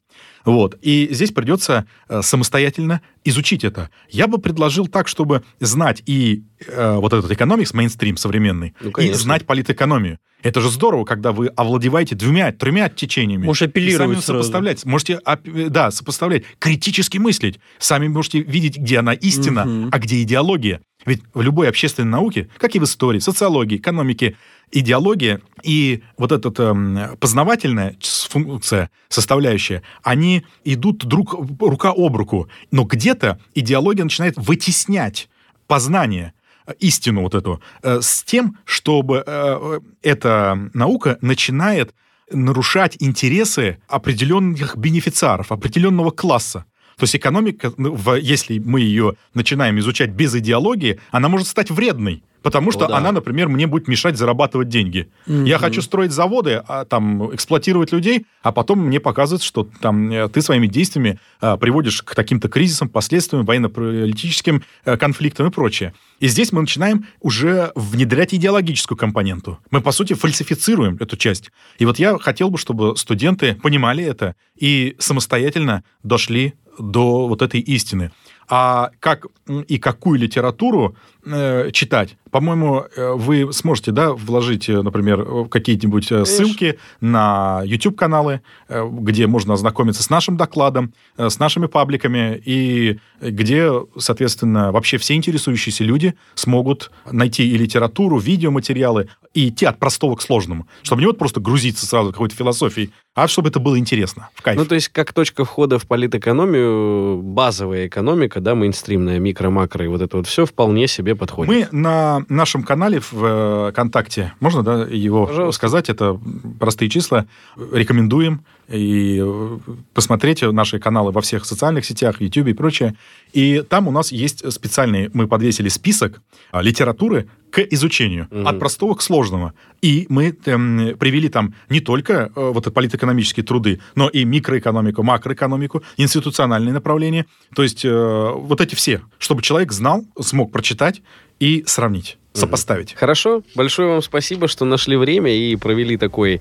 Вот. И здесь придется самостоятельно изучить это. Я бы предложил так, чтобы знать и э, вот этот экономикс, мейнстрим современный, Ну, и знать политэкономию. Это же здорово, когда вы овладеваете двумя, тремя течениями. Можешь И апеллировать сами сразу. сопоставлять. Можете, оп- да, сопоставлять, критически мыслить. Сами можете видеть, где она истина, Мгм. а где идеология. Ведь в любой общественной науке, как и в истории, социологии, экономике, идеология и вот эта эм, познавательная функция, составляющая, они идут друг рука об руку. Но где-то идеология начинает вытеснять познание, э, истину вот эту, э, с тем, чтобы э, эта наука начинает нарушать интересы определенных бенефициаров, определенного класса. То есть экономика, ну, если мы ее начинаем изучать без идеологии, она может стать вредной. Потому что да. она, например, мне будет мешать зарабатывать деньги. Я Мгм. хочу строить заводы, а, там, эксплуатировать людей, а потом мне показывают, что там, э, ты своими действиями а, приводишь к таким-то кризисам, последствиям, военно-политическим э, конфликтам и прочее. И здесь мы начинаем уже внедрять идеологическую компоненту. Мы, по сути, фальсифицируем эту часть. И вот я хотел бы, чтобы студенты понимали это и самостоятельно дошли до вот этой истины. А как и какую литературу э, читать, по-моему, э, вы сможете, да, вложить, э, например, какие-нибудь ссылки на YouTube-каналы, где можно ознакомиться с нашим докладом, с нашими пабликами, и где, соответственно, вообще все интересующиеся люди смогут найти и литературу, видеоматериалы, и идти от простого к сложному. Чтобы не вот просто грузиться сразу какой-то философией, а чтобы это было интересно, в кайф. Ну, то есть, как точка входа в политэкономию, базовая экономика, да, мейнстримная, микро, макро, и вот это вот все вполне себе подходит. Мы на нашем канале в э, ВКонтакте, можно да, его Пожалуйста. сказать, это простые числа, рекомендуем и э, посмотрите наши каналы во всех социальных сетях, YouTube и прочее. И там у нас есть специальный, мы подвесили список а, литературы к изучению, Мгм. от простого к сложному. И мы эм, привели там не только э, вот политэкономические труды, но и микроэкономику, макроэкономику, институциональные направления. То есть э, вот эти все, чтобы человек знал, смог прочитать и сравнить, сопоставить. Хорошо, большое вам спасибо, что нашли время и провели такой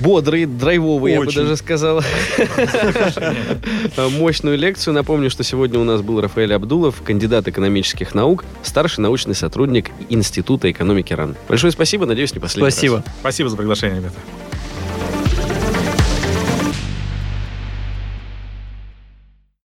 бодрый, драйвовый, я бы Очень. даже сказал, мощную лекцию. Напомню, что сегодня у нас был Рафаэль Абдулов, кандидат экономических наук, старший научный сотрудник Института экономики РАН. Большое спасибо, надеюсь, не последний раз. Спасибо. Спасибо за приглашение, ребята.